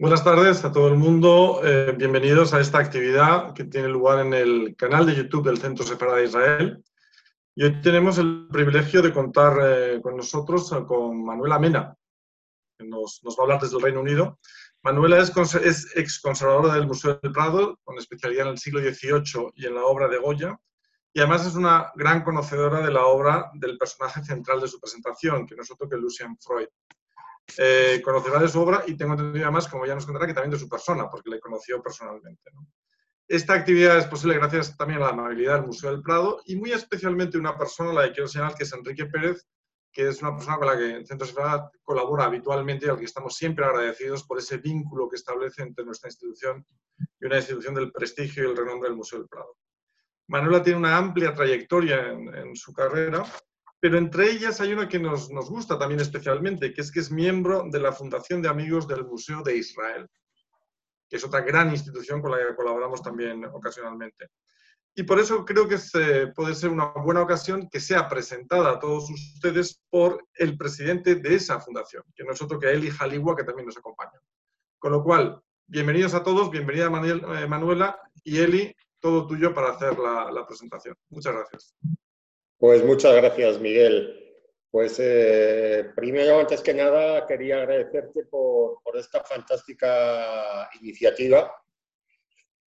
Buenas tardes a todo el mundo. Eh, bienvenidos a esta actividad que tiene lugar en el canal de YouTube del Centro Separado de Israel. Y hoy tenemos el privilegio de contar eh, con nosotros con Manuela Mena, que nos, va a hablar desde el Reino Unido. Manuela es, es ex conservadora del Museo del Prado, con especialidad en el siglo XVIII y en la obra de Goya. Y además es una gran conocedora de la obra del personaje central de su presentación, que no es otro que Lucian Freud. Eh, conocerá de su obra y tengo entendido además, como ya nos contará, que también de su persona, porque le conoció personalmente. Esta actividad es posible gracias también a la amabilidad del Museo del Prado y muy especialmente una persona, la que quiero señalar, que es Enrique Pérez, que es una persona con la que el Centro Separada colabora habitualmente y al que estamos siempre agradecidos por ese vínculo que establece entre nuestra institución y una institución del prestigio y el renombre del Museo del Prado. Manuela tiene una amplia trayectoria en su carrera pero entre ellas hay una que nos, nos, gusta también especialmente, que es que es miembro de la Fundación de Amigos del Museo de Israel, que es otra gran institución con la que colaboramos también ocasionalmente. Y por eso creo que puede ser una buena ocasión que sea presentada a todos ustedes por el presidente de esa fundación, que no es otro que Eli Jaligua, que también nos acompaña. Con lo cual, bienvenidos a todos, bienvenida eh, Manuela y Eli, todo tuyo para hacer la presentación. Muchas gracias. Pues muchas gracias, Miguel. Pues eh, primero, antes que nada, quería agradecerte por, esta fantástica iniciativa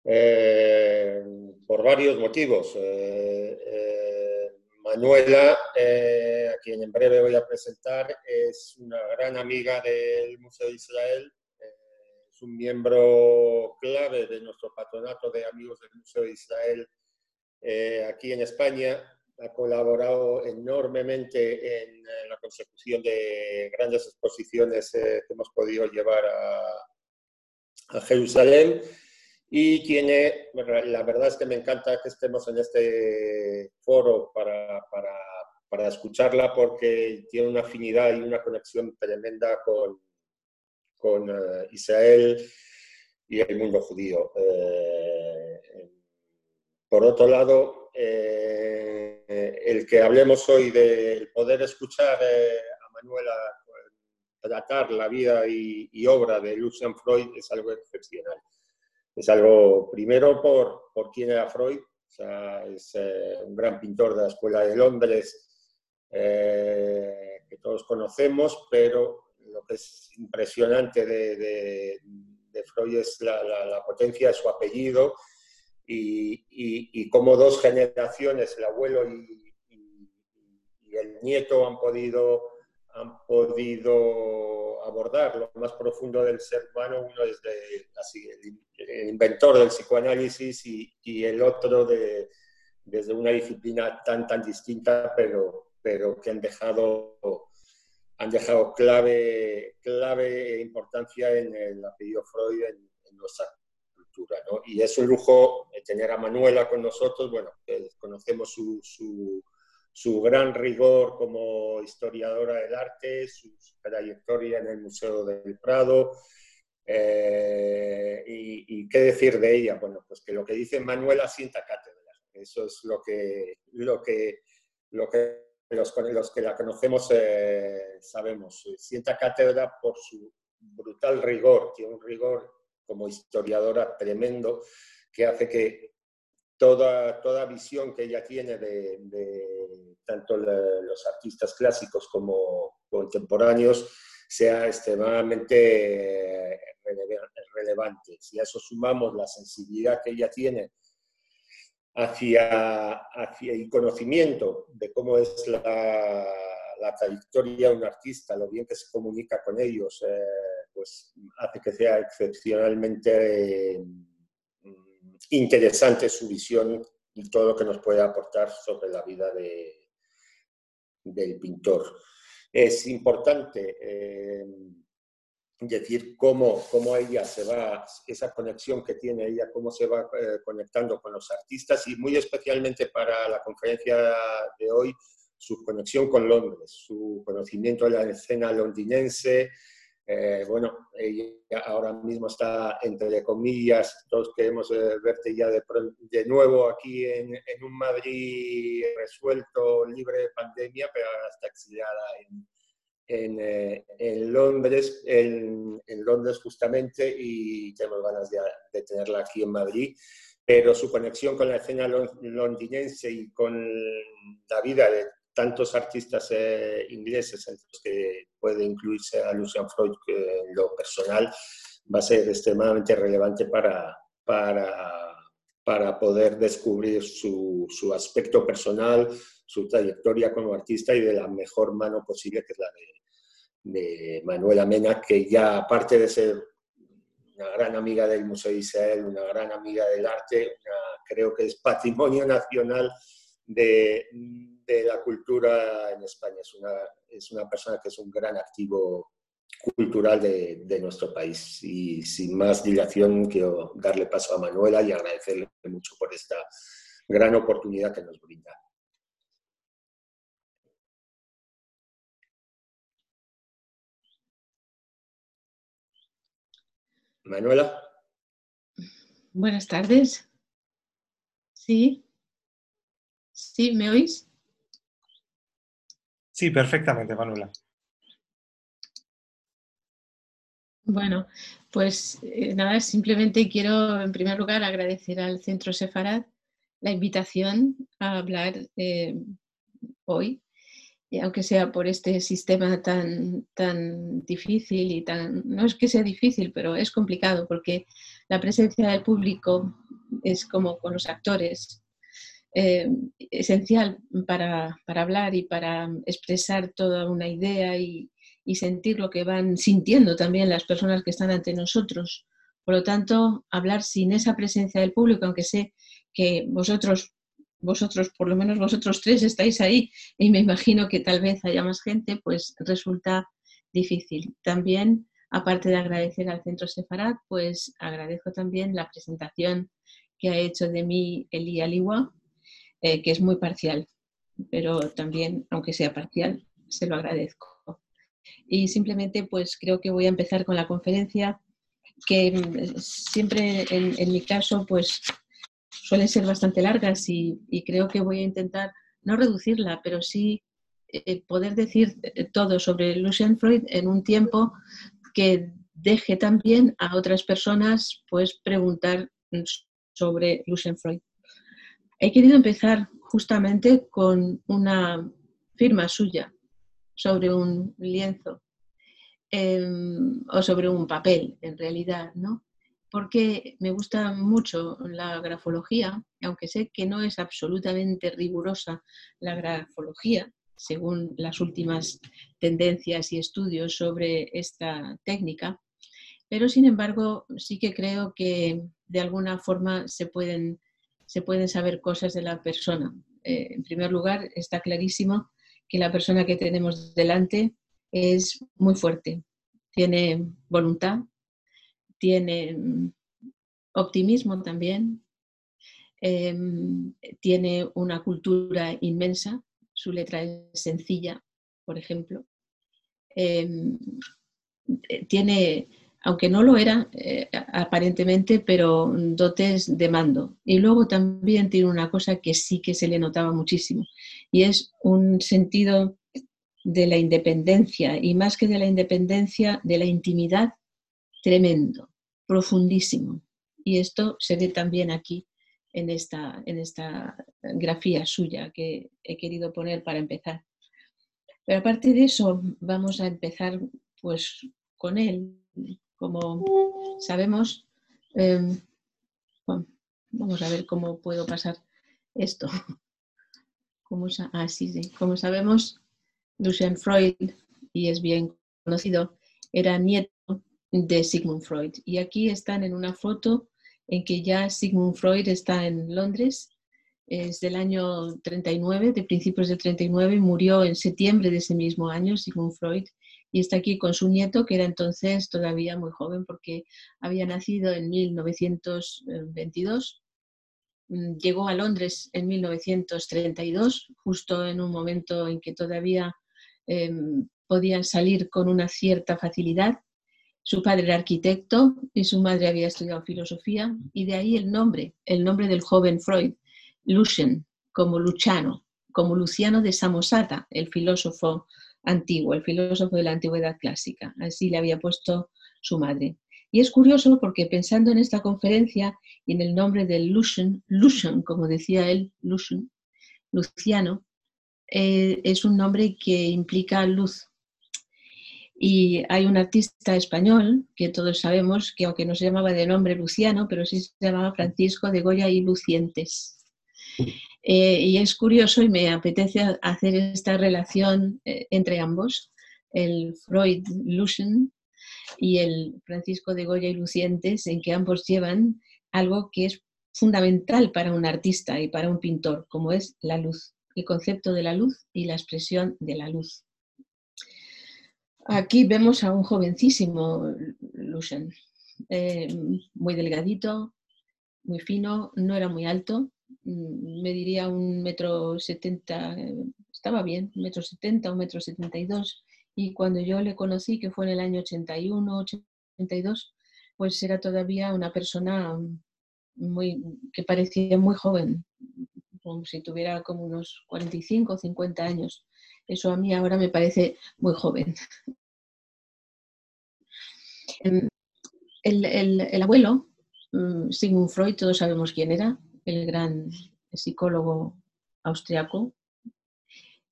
eh, por varios motivos. Eh, Manuela, a quien en breve voy a presentar, es una gran amiga del Museo de Israel, es un miembro clave de nuestro patronato de amigos del Museo de Israel aquí en España ha colaborado enormemente en, la consecución de grandes exposiciones eh, que hemos podido llevar a, Jerusalén y tiene, la verdad es que me encanta que estemos en este foro para, para, para escucharla porque tiene una afinidad y una conexión tremenda con, con eh, Israel y el mundo judío. Eh, por otro lado, eh, el que hablemos hoy del poder escuchar eh, a Manuela tratar la vida y, obra de Lucian Freud es algo excepcional. Es algo, primero, por, por quién era Freud, es eh, un gran pintor de la Escuela de Londres que todos conocemos, pero lo que es impresionante de, Freud es la potencia de su apellido y, y, cómo dos generaciones, el abuelo y, el nieto, han podido, han podido abordar lo más profundo del ser humano. Uno es así, el, inventor del psicoanálisis y, el otro de, desde una disciplina tan, tan distinta, pero, pero que han dejado, han dejado clave, clave importancia en el apellido Freud en, en nuestra y es un lujo tener a Manuela con nosotros, bueno, conocemos su, su, gran rigor como historiadora del arte, su, trayectoria en el Museo del Prado, eh, y, qué decir de ella? Bueno, pues que lo que dice Manuela sienta cátedra. Eso es lo que, lo que, lo que los, los que la conocemos eh, sabemos. Sienta cátedra por su brutal rigor, tiene un rigor como historiadora tremendo, que hace que toda, toda visión que ella tiene de, tanto los artistas clásicos como contemporáneos sea extremadamente relevante. Si a eso sumamos la sensibilidad que ella tiene hacia, hacia el conocimiento de cómo es la, la trayectoria de un artista, lo bien que se comunica con ellos, eh, pues hace que sea excepcionalmente mm, interesante su visión y todo lo que nos puede aportar sobre la vida de, del pintor. Es importante eh, decir cómo, cómo, ella se va, esa conexión que tiene ella, cómo se va eh, conectando con los artistas y muy especialmente para la conferencia de hoy, su conexión con Londres, su conocimiento de la escena londinense, eh, bueno, ella ahora mismo está, entre comillas, todos queremos eh, verte ya de, nuevo aquí en, en, un Madrid resuelto, libre de pandemia, pero ahora está exiliada en, en, en Londres, en, Londres justamente, y tenemos ganas de, de, tenerla aquí en Madrid. Pero su conexión con la escena londinense y con la vida de tantos artistas eh, ingleses, entre los que puede incluirse a Lucian Freud en lo personal, va a ser extremadamente relevante para, para, para poder descubrir su, su, aspecto personal, su trayectoria como artista y de la mejor mano posible, que es la de, de Manuela Mena, que ya aparte de ser una gran amiga del Museo de Israel, una gran amiga del arte, creo que es patrimonio nacional de, de, la cultura en España. Es una, es una persona que es un gran activo cultural de, de, nuestro país. Y sin más dilación, quiero darle paso a Manuela y agradecerle mucho por esta gran oportunidad que nos brinda. Manuela. Buenas tardes. Sí. ¿Sí? ¿Me oís? Sí, perfectamente, Manuela. Bueno, pues eh, nada, simplemente quiero en primer lugar agradecer al Centro Sefarad la invitación a hablar eh, hoy, y aunque sea por este sistema tan, tan difícil y tan, no es que sea difícil, pero es complicado porque la presencia del público es como con los actores, eh, esencial para, para, hablar y para expresar toda una idea y, y sentir lo que van sintiendo también las personas que están ante nosotros. Por lo tanto, hablar sin esa presencia del público, aunque sé que vosotros, vosotros, por lo menos vosotros tres estáis ahí y me imagino que tal vez haya más gente, pues resulta difícil. También, aparte de agradecer al Centro Sefarad, pues agradezco también la presentación que ha hecho de mí Eli Aliwa, eh, que es muy parcial, pero también, aunque sea parcial, se lo agradezco. Y simplemente pues creo que voy a empezar con la conferencia que mm, siempre en, mi caso pues suelen ser bastante largas y, creo que voy a intentar no reducirla, pero sí eh, poder decir eh, todo sobre Lucian Freud en un tiempo que deje también a otras personas pues preguntar sobre Lucian Freud. He querido empezar justamente con una firma suya sobre un lienzo em, o sobre un papel, en realidad, ¿no? Porque me gusta mucho la grafología, aunque sé que no es absolutamente rigurosa la grafología, según las últimas tendencias y estudios sobre esta técnica, pero sin embargo sí que creo que de alguna forma se pueden, se pueden saber cosas de la persona. Eh, en primer lugar, está clarísimo que la persona que tenemos delante es muy fuerte, tiene voluntad, tiene mm, optimismo también, em, tiene una cultura inmensa, su letra es sencilla, por ejemplo, em, eh, tiene aunque no lo era eh, aparentemente, pero dotes de mando. Y luego también tiene una cosa que sí que se le notaba muchísimo, y es un sentido de la independencia, y más que de la independencia, de la intimidad tremendo, profundísimo. Y esto se ve también aquí en esta, en esta grafía suya que he querido poner para empezar. Pero aparte de eso, vamos a empezar pues con él, como sabemos, em, vamos a ver cómo puedo pasar esto. Como, ah, sabemos, Lucian Freud, y es bien conocido, era nieto de Sigmund Freud. Y aquí están en una foto en que ya Sigmund Freud está en Londres, es del año 39, de principios del 39, murió en septiembre de ese mismo año Sigmund Freud, y está aquí con su nieto, que era entonces todavía muy joven porque había nacido en 1922. Mm, llegó a Londres en 1932, justo en un momento en que todavía eh, podían salir con una cierta facilidad. Su padre era arquitecto y su madre había estudiado filosofía y de ahí el nombre, el nombre del joven Freud, Lucian, como Luciano, como Luciano de Samosata, el filósofo antiguo, el filósofo de la antigüedad clásica. Así le había puesto su madre. Y es curioso porque pensando en esta conferencia y en el nombre de Lucian, Lucian, como decía él, Lucian, Luciano, eh, es un nombre que implica luz. Y hay un artista español que todos sabemos que aunque no se llamaba de nombre Luciano, pero sí se llamaba Francisco de Goya y Lucientes. Eh, y es curioso y me apetece hacer esta relación eh, entre ambos, el Freud Lucian y el Francisco de Goya y Lucientes, en que ambos llevan algo que es fundamental para un artista y para un pintor, como es la luz, el concepto de la luz y la expresión de la luz. Aquí vemos a un jovencísimo Lucian, eh, muy delgadito, muy fino, no era muy alto, me diría un metro setenta, estaba bien, un metro setenta, un metro setenta y dos. Y cuando yo le conocí, que fue en el año 81, 82, pues era todavía una persona muy, que parecía muy joven, como si tuviera como unos 45 o 50 años. Eso a mí ahora me parece muy joven. El, el, el abuelo, mm, Sigmund Freud, todos sabemos quién era, el gran psicólogo austriaco,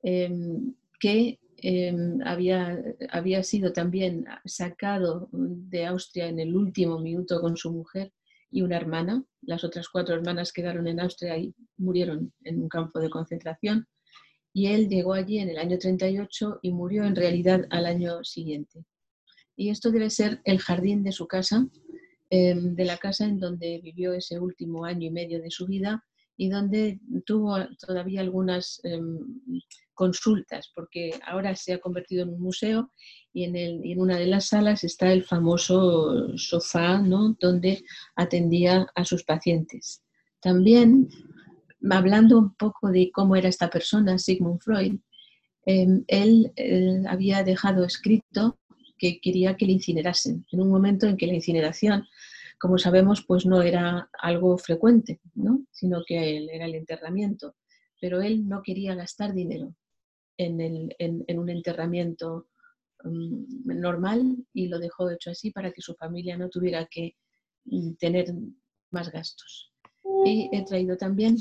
em, que em, había, había sido también sacado de Austria en el último minuto con su mujer y una hermana. Las otras cuatro hermanas quedaron en Austria y murieron en un campo de concentración. Y él llegó allí en el año 38 y murió en realidad al año siguiente. Y esto debe ser el jardín de su casa, Em, de la casa en donde vivió ese último año y medio de su vida y donde tuvo todavía algunas em, consultas, porque ahora se ha convertido en un museo y en, en, una de las salas está el famoso sofá ¿no? donde atendía a sus pacientes. También, hablando un poco de cómo era esta persona, Sigmund Freud, em, él había dejado escrito que quería que le incinerasen, en un momento en que la incineración, como sabemos, pues no era algo frecuente, ¿no? sino que era el enterramiento. Pero él no quería gastar dinero en, un enterramiento mm, normal y lo dejó hecho así para que su familia no tuviera que mm, tener más gastos. Y he traído también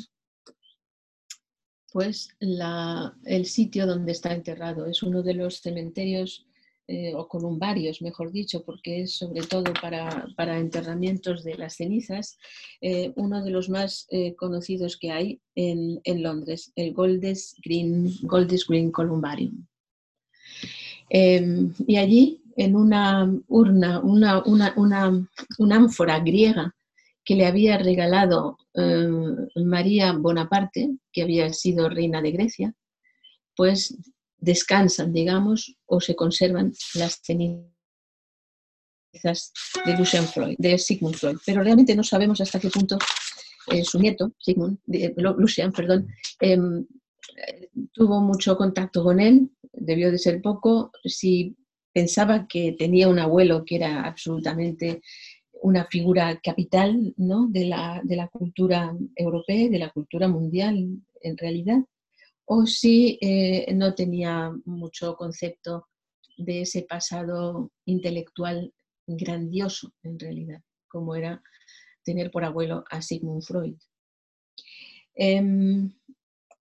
pues el sitio donde está enterrado. Es uno de los cementerios eh, o columbarios, mejor dicho, porque es sobre todo para, enterramientos de las cenizas, eh, uno de los más eh, conocidos que hay en, Londres, el Golders Green, Green Columbarium. Em, y allí, en una urna, una, una, ánfora griega que le había regalado María Bonaparte, que había sido reina de Grecia, pues descansan, digamos, o se conservan las cenizas de Sigmund Freud. Pero realmente no sabemos hasta qué punto eh, su nieto, Sigmund, Lucian, perdón, em, tuvo mucho contacto con él, debió de ser poco, si pensaba que tenía un abuelo que era absolutamente una figura capital ¿no? de, la, de la cultura europea, de la cultura mundial en realidad, o si eh, no tenía mucho concepto de ese pasado intelectual grandioso en realidad, como era tener por abuelo a Sigmund Freud. Em,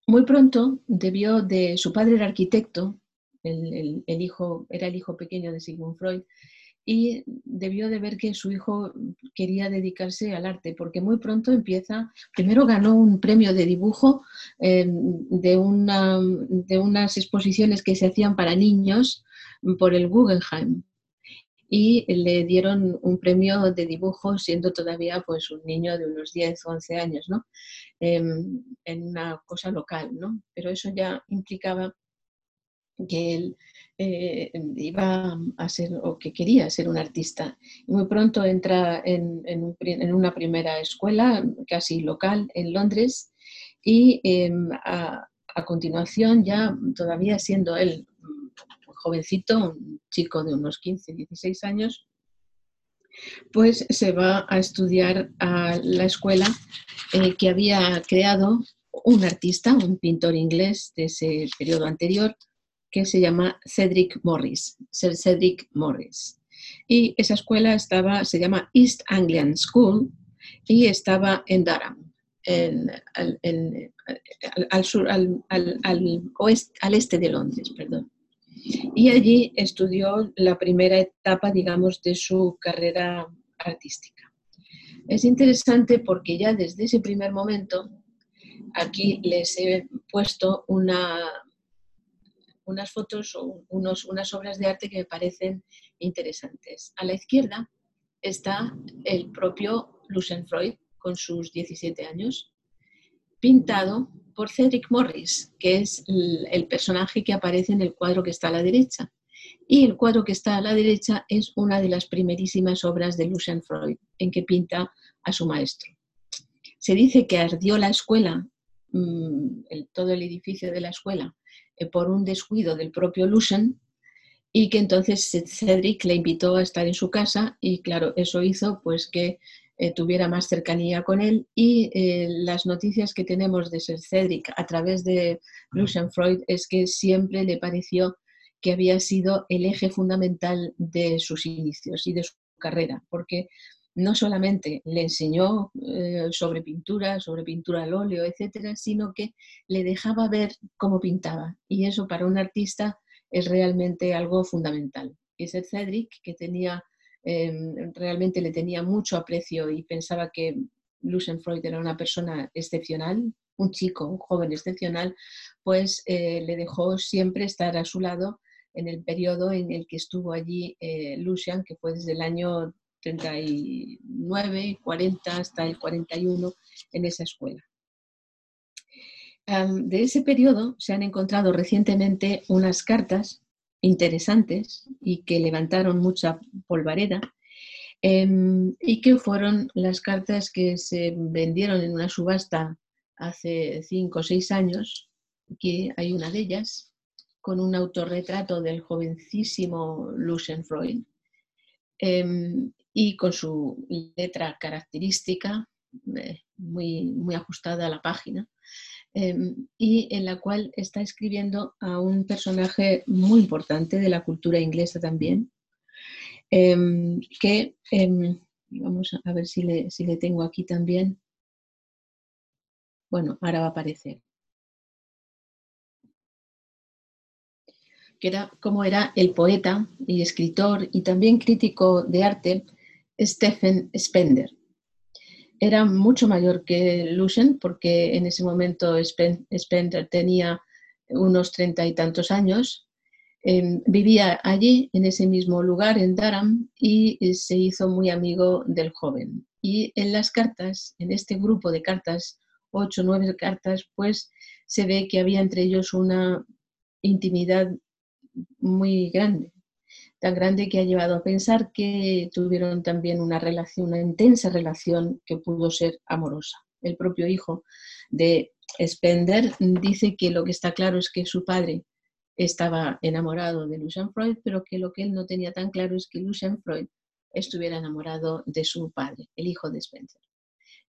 muy pronto debió de, su padre era arquitecto, el, hijo, era el hijo pequeño de Sigmund Freud, y debió de ver que su hijo quería dedicarse al arte, porque muy pronto empieza, primero ganó un premio de dibujo eh, de, una, de unas exposiciones que se hacían para niños por el Guggenheim y le dieron un premio de dibujo siendo todavía pues un niño de unos 10 o 11 años, ¿no? Em, en una cosa local, ¿no? Pero eso ya implicaba que él eh, iba a ser o que quería ser un artista. muy pronto entra en, una primera escuela casi local en Londres y em, a, continuación ya todavía siendo él jovencito, un chico de unos 15, 16 años, pues se va a estudiar a la escuela eh, que había creado un artista, un pintor inglés de ese periodo anterior, que se llama Cedric Morris, Cedric Morris. Y esa escuela estaba, se llama East Anglian School y estaba en Durham, al, sur, al, oeste, al este de Londres, perdón. Y allí estudió la primera etapa, digamos, de su carrera artística. Es interesante porque ya desde ese primer momento, aquí les he puesto una, unas fotos o unos, unas obras de arte que me parecen interesantes. A la izquierda está el propio Lucien Freud con sus 17 años, pintado por Cedric Morris, que es el, personaje que aparece en el cuadro que está a la derecha. Y el cuadro que está a la derecha es una de las primerísimas obras de Lucian Freud, en que pinta a su maestro. Se dice que ardió la escuela, mm, todo el edificio de la escuela, por un descuido del propio Lucian y que entonces Cedric le invitó a estar en su casa y claro, eso hizo pues que eh, tuviera más cercanía con él y eh, las noticias que tenemos de Cedric a través de Lucian Freud es que siempre le pareció que había sido el eje fundamental de sus inicios y de su carrera, porque no solamente le enseñó eh, sobre pintura, sobre pintura al óleo, etcétera, sino que le dejaba ver cómo pintaba. Y eso para un artista es realmente algo fundamental. Y Sir Cedric, que tenía Em, realmente le tenía mucho aprecio y pensaba que Lucien Freud era una persona excepcional, un chico, un joven excepcional, pues eh, le dejó siempre estar a su lado en el periodo en el que estuvo allí eh, Lucian, que fue desde el año 39, 40 hasta el 41 en esa escuela. de ese periodo se han encontrado recientemente unas cartas interesantes y que levantaron mucha polvareda em, y que fueron las cartas que se vendieron en una subasta hace cinco o seis años, que hay una de ellas, con un autorretrato del jovencísimo Lucien Freud em, y con su letra característica, eh, muy, muy ajustada a la página, Em, y en la cual está escribiendo a un personaje muy importante de la cultura inglesa también, em, que em, vamos a ver si le, si le tengo aquí también. Bueno, ahora va a aparecer. que era como era el poeta y escritor y también crítico de arte Stephen Spender era mucho mayor que Lucien, porque en ese momento Spender tenía unos treinta y tantos años. Em, vivía allí, en ese mismo lugar, en Durham, y eh, se hizo muy amigo del joven. Y en las cartas, en este grupo de cartas, ocho, nueve cartas, pues se ve que había entre ellos una intimidad muy grande tan grande que ha llevado a pensar que tuvieron también una relación, una intensa relación que pudo ser amorosa. El propio hijo de Spender dice que lo que está claro es que su padre estaba enamorado de Lucian Freud, pero que lo que él no tenía tan claro es que Lucian Freud estuviera enamorado de su padre, el hijo de Spencer.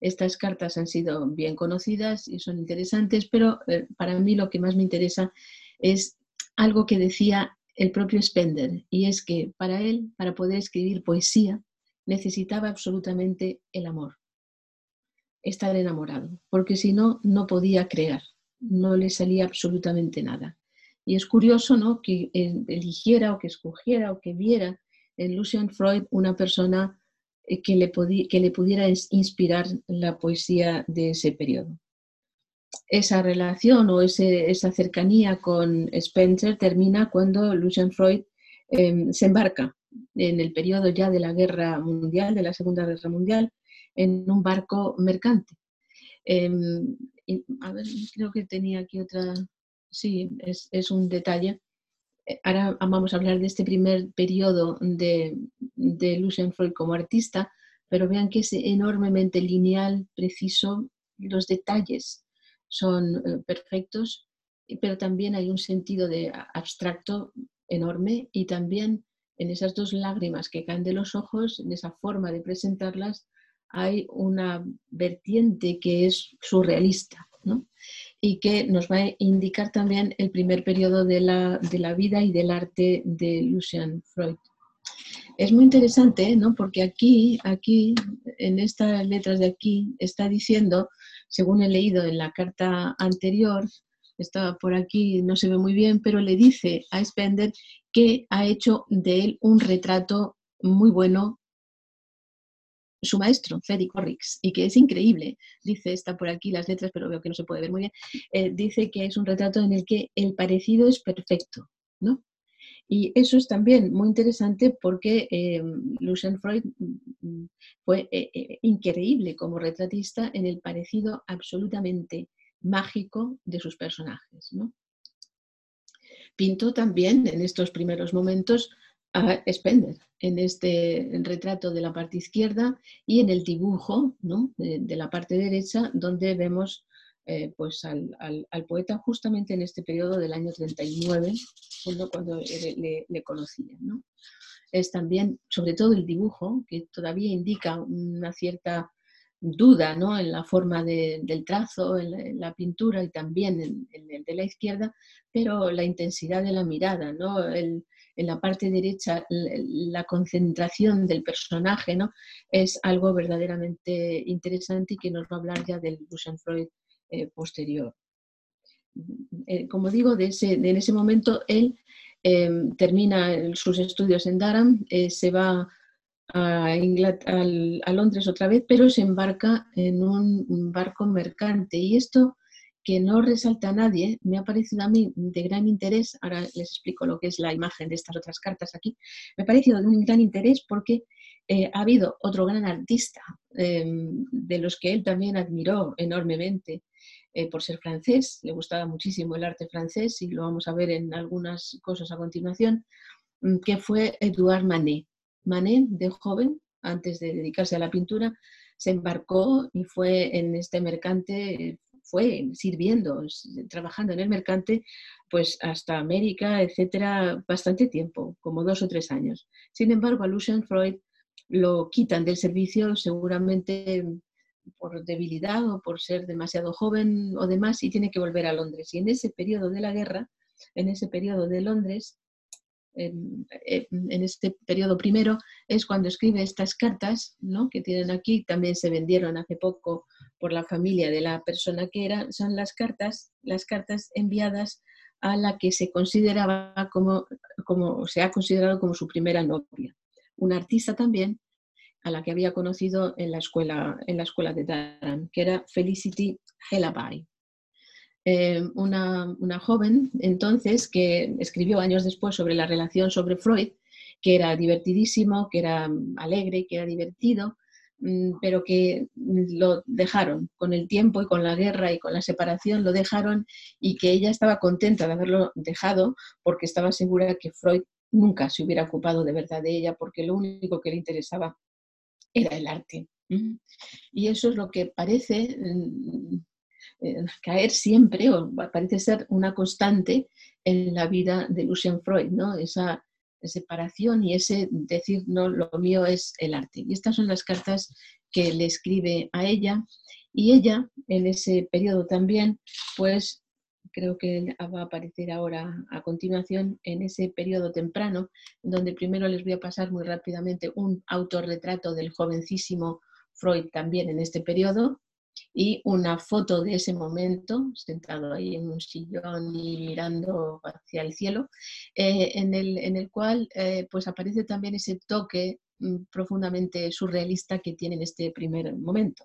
Estas cartas han sido bien conocidas y son interesantes, pero eh, para mí lo que más me interesa es algo que decía el propio Spender, y es que para él, para poder escribir poesía, necesitaba absolutamente el amor, estar enamorado, porque si no, no podía crear, no le salía absolutamente nada. Y es curioso ¿no? que eligiera o que escogiera o que viera en Lucian Freud una persona eh, que le, que le pudiera inspirar la poesía de ese periodo esa relación o esa cercanía con Spencer termina cuando Lucian Freud em, se embarca en el periodo ya de la guerra mundial, de la Segunda Guerra Mundial, en un barco mercante. Em, a ver, creo que tenía aquí otra, sí, es, un detalle. Eh, ahora vamos a hablar de este primer periodo de, de Lucian Freud como artista, pero vean que es enormemente lineal, preciso, los detalles son eh, perfectos, pero también hay un sentido de abstracto enorme y también en esas dos lágrimas que caen de los ojos, en esa forma de presentarlas, hay una vertiente que es surrealista. y que nos va a indicar también el primer periodo de la, de la vida y del arte de Lucian Freud. Es muy interesante, ¿no? Porque aquí, aquí, en estas letras de aquí, está diciendo, según he leído en la carta anterior, está por aquí, no se ve muy bien, pero le dice a Spender que ha hecho de él un retrato muy bueno su maestro, Freddy Corrix, y que es increíble. Dice, está por aquí las letras, pero veo que no se puede ver muy bien. Eh, dice que es un retrato en el que el parecido es perfecto, ¿no? Y eso es también muy interesante porque eh, Lucien Freud mm, fue eh, increíble como retratista en el parecido absolutamente mágico de sus personajes. ¿no? Pintó también en estos primeros momentos a Spender en este retrato de la parte izquierda y en el dibujo de, la parte derecha donde vemos eh, pues al, poeta justamente en este periodo del año 39 cuando, le, le conocía. Es también sobre todo el dibujo que todavía indica una cierta duda ¿no? en la forma del trazo, en la, pintura y también en, el de la izquierda, pero la intensidad de la mirada, ¿no? en la parte derecha la, concentración del personaje ¿no? es algo verdaderamente interesante y que nos va a hablar ya del Freud eh, posterior. Eh, como digo, en ese momento él eh, termina sus estudios en Durham, se va a, Londres otra vez, pero se embarca en un barco mercante. Y esto que no resalta a nadie, me ha parecido a mí de gran interés, ahora les explico lo que es la imagen de estas otras cartas aquí, me ha parecido de un gran interés porque eh, ha habido otro gran artista em, de los que él también admiró enormemente eh, por ser francés, le gustaba muchísimo el arte francés y lo vamos a ver en algunas cosas a continuación, mm, que fue Edouard Manet. Manet, de joven, antes de dedicarse a la pintura, se embarcó y fue en este mercante, fue sirviendo, trabajando en el mercante, pues hasta América, etcétera, bastante tiempo, como dos o tres años. Sin embargo, a Lucien Freud lo quitan del servicio seguramente por debilidad o por ser demasiado joven o demás y tiene que volver a Londres. Y en ese periodo de la guerra, en ese periodo de Londres, en, este periodo primero, es cuando escribe estas cartas, ¿no? que tienen aquí, también se vendieron hace poco por la familia de la persona que era, son las cartas, las cartas enviadas a la que se consideraba como, como se ha considerado como su primera novia. Una artista también a la que había conocido en la escuela, en la escuela de Durham, que era Felicity Hellabay. Eh, una, joven entonces que escribió años después sobre la relación sobre Freud, que era divertidísimo, que era alegre, que era divertido, mm, pero que lo dejaron con el tiempo y con la guerra y con la separación, lo dejaron y que ella estaba contenta de haberlo dejado porque estaba segura que Freud nunca se hubiera ocupado de verdad de ella porque lo único que le interesaba era el arte. Y eso es lo que parece mm, eh, caer siempre, o parece ser una constante en la vida de Lucien Freud, ¿no? Esa separación y ese decir, no, lo mío es el arte. Y estas son las cartas que le escribe a ella. Y ella, en ese periodo también, pues creo que va a aparecer ahora a continuación, en ese periodo temprano, donde primero les voy a pasar muy rápidamente un autorretrato del jovencísimo Freud también en este periodo, y una foto de ese momento, sentado ahí en un sillón y mirando hacia el cielo, eh, en, el, en, el, cual eh, pues aparece también ese toque mm, profundamente surrealista que tiene en este primer momento.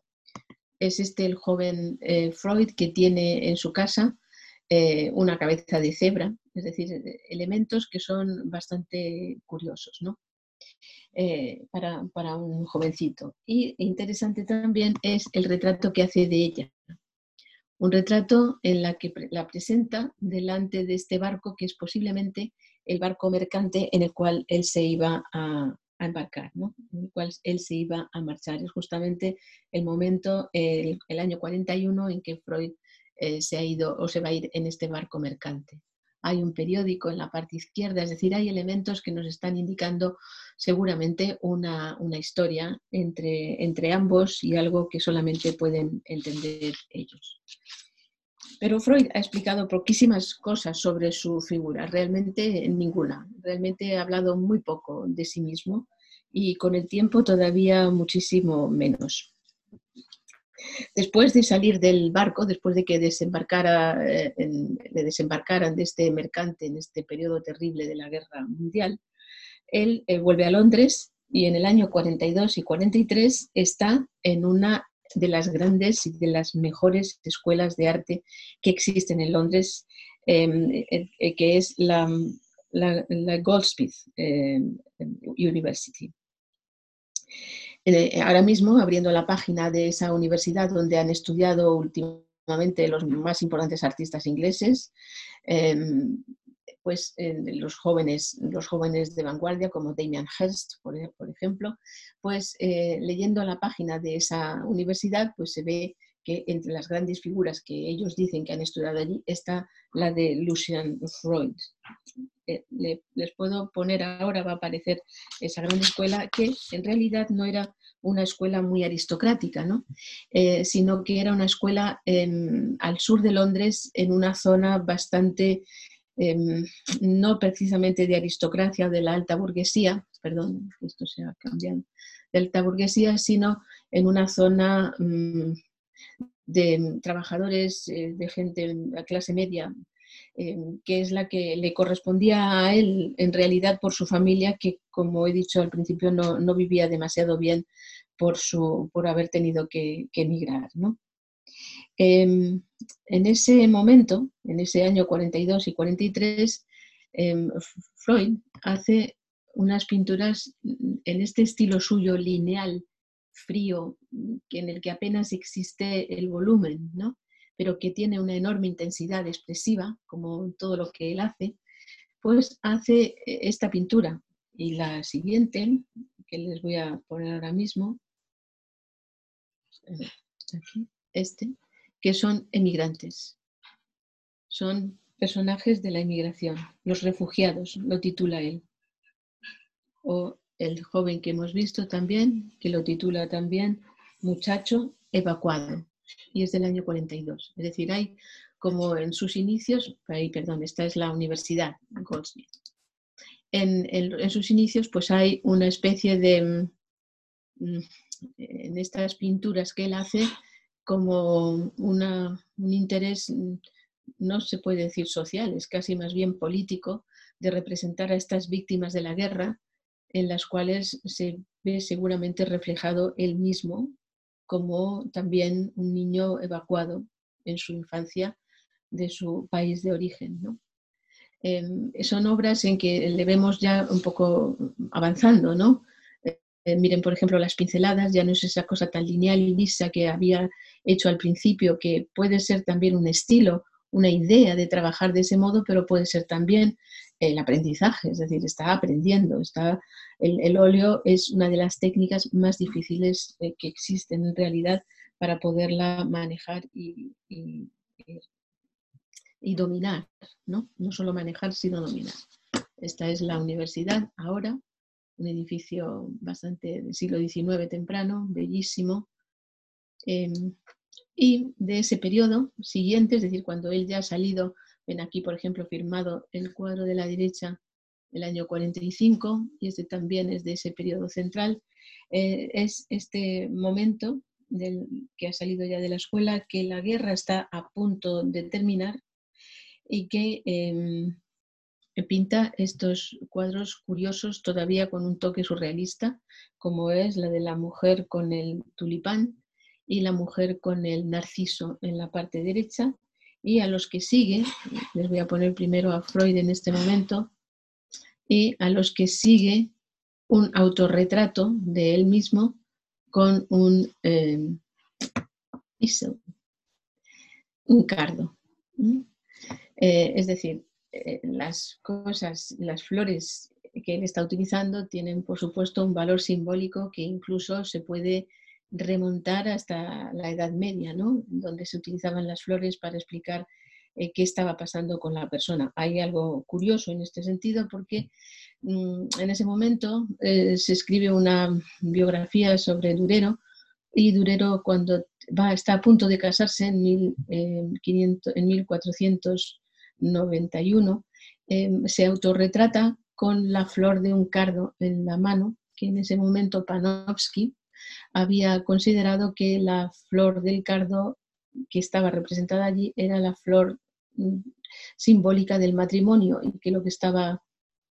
Es este el joven eh, Freud que tiene en su casa una cabeza de cebra, es decir, elementos que son bastante curiosos. ¿no? Eh, para, un jovencito. Y interesante también es el retrato que hace de ella. Un retrato en la que la presenta delante de este barco que es posiblemente el barco mercante en el cual él se iba a, embarcar, ¿no? en el cual él se iba a marchar. Es justamente el momento, el, año 41, en que Freud eh, se ha ido o se va a ir en este barco mercante hay un periódico en la parte izquierda, es decir, hay elementos que nos están indicando seguramente una, historia entre, entre ambos y algo que solamente pueden entender ellos. pero Freud ha explicado poquísimas cosas sobre su figura, realmente ninguna. Realmente ha hablado muy poco de sí mismo y con el tiempo todavía muchísimo menos. Después de salir del barco, después de que desembarcara, eh, le desembarcaran de este mercante en este periodo terrible de la guerra mundial, él eh, vuelve a Londres y en el año 42 y 43 está en una de las grandes y de las mejores escuelas de arte que existen en Londres, em, eh, que es la, Goldsmith em, University. Eh, ahora mismo, abriendo la página de esa universidad donde han estudiado últimamente los más importantes artistas ingleses, em, pues los, jóvenes, los jóvenes de vanguardia como Damien Hirst, por, ejemplo, pues eh, leyendo la página de esa universidad, pues se ve que entre las grandes figuras que ellos dicen que han estudiado allí está la de Lucian Freud. Eh, les puedo poner ahora, va a aparecer esa gran escuela que en realidad no era una escuela muy aristocrática, ¿no? Eh, sino que era una escuela al sur de Londres, en una zona bastante, em, no precisamente de aristocracia o de la alta burguesía, perdón, esto se ha cambiado, de alta burguesía, sino en una zona mm, de trabajadores, eh, de gente de clase media, eh, que es la que le correspondía a él en realidad por su familia, que como he dicho al principio no, vivía demasiado bien por, su, por haber tenido que, emigrar. Em, en ese momento, en ese año 42 y 43, em, Freud hace unas pinturas en este estilo suyo lineal frío, mm, en el que apenas existe el volumen, ¿no? pero que tiene una enorme intensidad expresiva, como todo lo que él hace, pues hace eh, esta pintura. Y la siguiente, que les voy a poner ahora mismo, este, que son emigrantes. Son personajes de la inmigración, los refugiados, lo titula él. O el joven que hemos visto también, que lo titula también Muchacho evacuado, y es del año 42. Es decir, hay como en sus inicios, ahí, perdón, esta es la Universidad Goldsmith. En, en, sus inicios, pues hay una especie de, mm, en estas pinturas que él hace, como una, un interés, no se puede decir social, es casi más bien político, de representar a estas víctimas de la guerra en las cuales se ve seguramente reflejado él mismo como también un niño evacuado en su infancia de su país de origen. Em, son obras en que le vemos ya un poco avanzando, ¿no? Eh, miren, por ejemplo, las pinceladas, ya no es esa cosa tan lineal y lisa que había hecho al principio, que puede ser también un estilo, una idea de trabajar de ese modo, pero puede ser también el aprendizaje, es decir, está aprendiendo. Está, el, óleo es una de las técnicas más difíciles eh, que existen en realidad para poderla manejar y, y, dominar, ¿no? No solo manejar, sino dominar. Esta es la universidad ahora, un edificio bastante del siglo XIX temprano, bellísimo. Em, y de ese periodo siguiente, es decir, cuando él ya ha salido Ven aquí, por ejemplo, firmado el cuadro de la derecha del año 45, y este también es de ese periodo central. Eh, es este momento del, que ha salido ya de la escuela, que la guerra está a punto de terminar y que em, pinta estos cuadros curiosos todavía con un toque surrealista, como es la de la mujer con el tulipán y la mujer con el narciso en la parte derecha y a los que sigue, les voy a poner primero a Freud en este momento, y a los que sigue un autorretrato de él mismo con un eh, un cardo. Eh, es decir, eh, las cosas, las flores que él está utilizando tienen, por supuesto, un valor simbólico que incluso se puede remontar hasta la Edad Media, ¿no? donde se utilizaban las flores para explicar eh, qué estaba pasando con la persona. Hay algo curioso en este sentido porque mm, en ese momento eh, se escribe una biografía sobre Durero y Durero cuando va, está a punto de casarse en, mil, en 1491, se autorretrata con la flor de un cardo en la mano, que en ese momento Panofsky había considerado que la flor del cardo que estaba representada allí era la flor mm, simbólica del matrimonio y que lo que estaba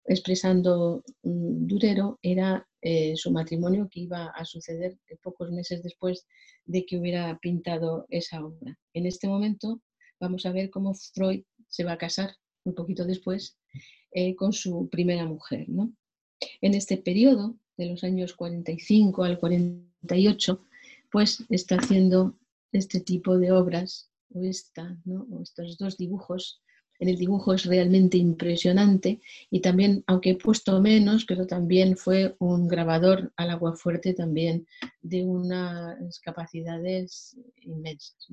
expresando mm, Durero era eh, su matrimonio que iba a suceder pocos meses después de que hubiera pintado esa obra. En este momento vamos a ver cómo Freud se va a casar un poquito después eh, con su primera mujer. En este periodo, de los años 45 al 48, pues está haciendo este tipo de obras, o, esta, estos dos dibujos. En el dibujo es realmente impresionante y también, aunque he puesto menos, pero también fue un grabador al agua fuerte también de unas capacidades inmensas,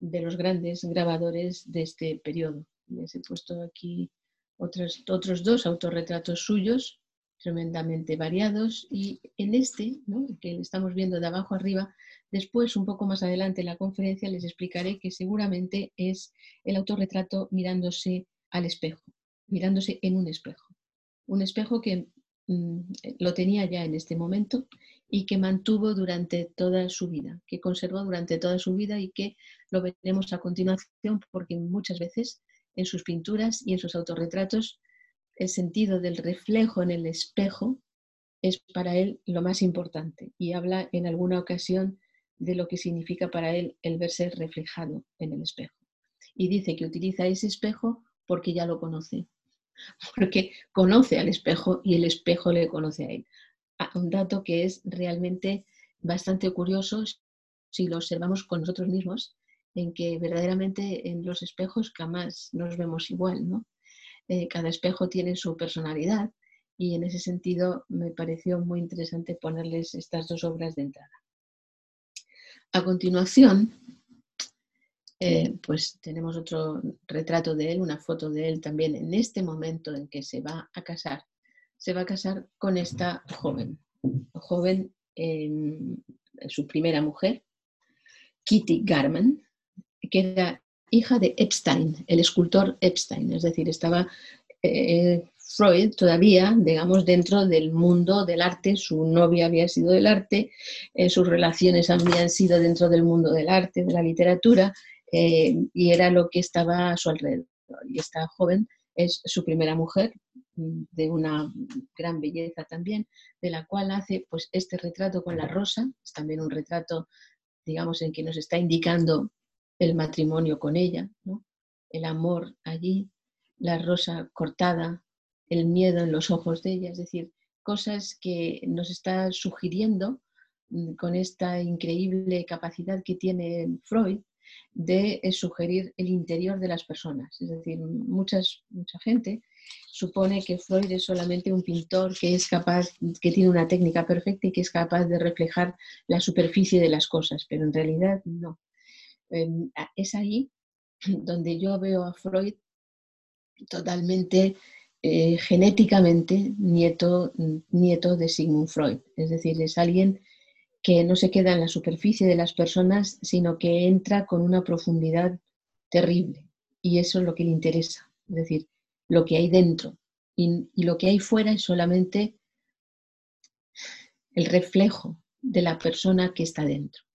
de los grandes grabadores de este periodo. Les he puesto aquí otros, otros dos autorretratos suyos tremendamente variados y en este, que estamos viendo de abajo arriba, después un poco más adelante en la conferencia les explicaré que seguramente es el autorretrato mirándose al espejo, mirándose en un espejo. Un espejo que mm, lo tenía ya en este momento y que mantuvo durante toda su vida, que conservó durante toda su vida y que lo veremos a continuación porque muchas veces en sus pinturas y en sus autorretratos el sentido del reflejo en el espejo es para él lo más importante y habla en alguna ocasión de lo que significa para él el verse reflejado en el espejo. Y dice que utiliza ese espejo porque ya lo conoce, porque conoce al espejo y el espejo le conoce a él. Un dato que es realmente bastante curioso si lo observamos con nosotros mismos, en que verdaderamente en los espejos jamás nos vemos igual, ¿no? Eh, cada espejo tiene su personalidad y en ese sentido me pareció muy interesante ponerles estas dos obras de entrada. A continuación, eh, pues tenemos otro retrato de él, una foto de él también en este momento en que se va a casar. Se va a casar con esta joven, joven, su primera mujer, Kitty Garman, que era hija de Epstein, el escultor Epstein, es decir, estaba eh, Freud todavía, digamos, dentro del mundo del arte, su novia había sido del arte, eh, sus relaciones habían sido dentro del mundo del arte, de la literatura, eh, y era lo que estaba a su alrededor. Y esta joven es su primera mujer, de una gran belleza también, de la cual hace pues este retrato con la rosa, es también un retrato, digamos, en que nos está indicando el matrimonio con ella, el amor allí, la rosa cortada, el miedo en los ojos de ella, es decir, cosas que nos está sugiriendo mm, con esta increíble capacidad que tiene Freud de eh, sugerir el interior de las personas. Es decir, muchas, mucha gente supone que Freud es solamente un pintor que es capaz, que tiene una técnica perfecta y que es capaz de reflejar la superficie de las cosas, pero en realidad no. Es ahí donde yo veo a Freud totalmente eh, genéticamente nieto, nieto de Sigmund Freud. Es decir, es alguien que no se queda en la superficie de las personas, sino que entra con una profundidad terrible. Y eso es lo que le interesa, es decir, lo que hay dentro. y lo que hay fuera es solamente el reflejo de la persona que está dentro.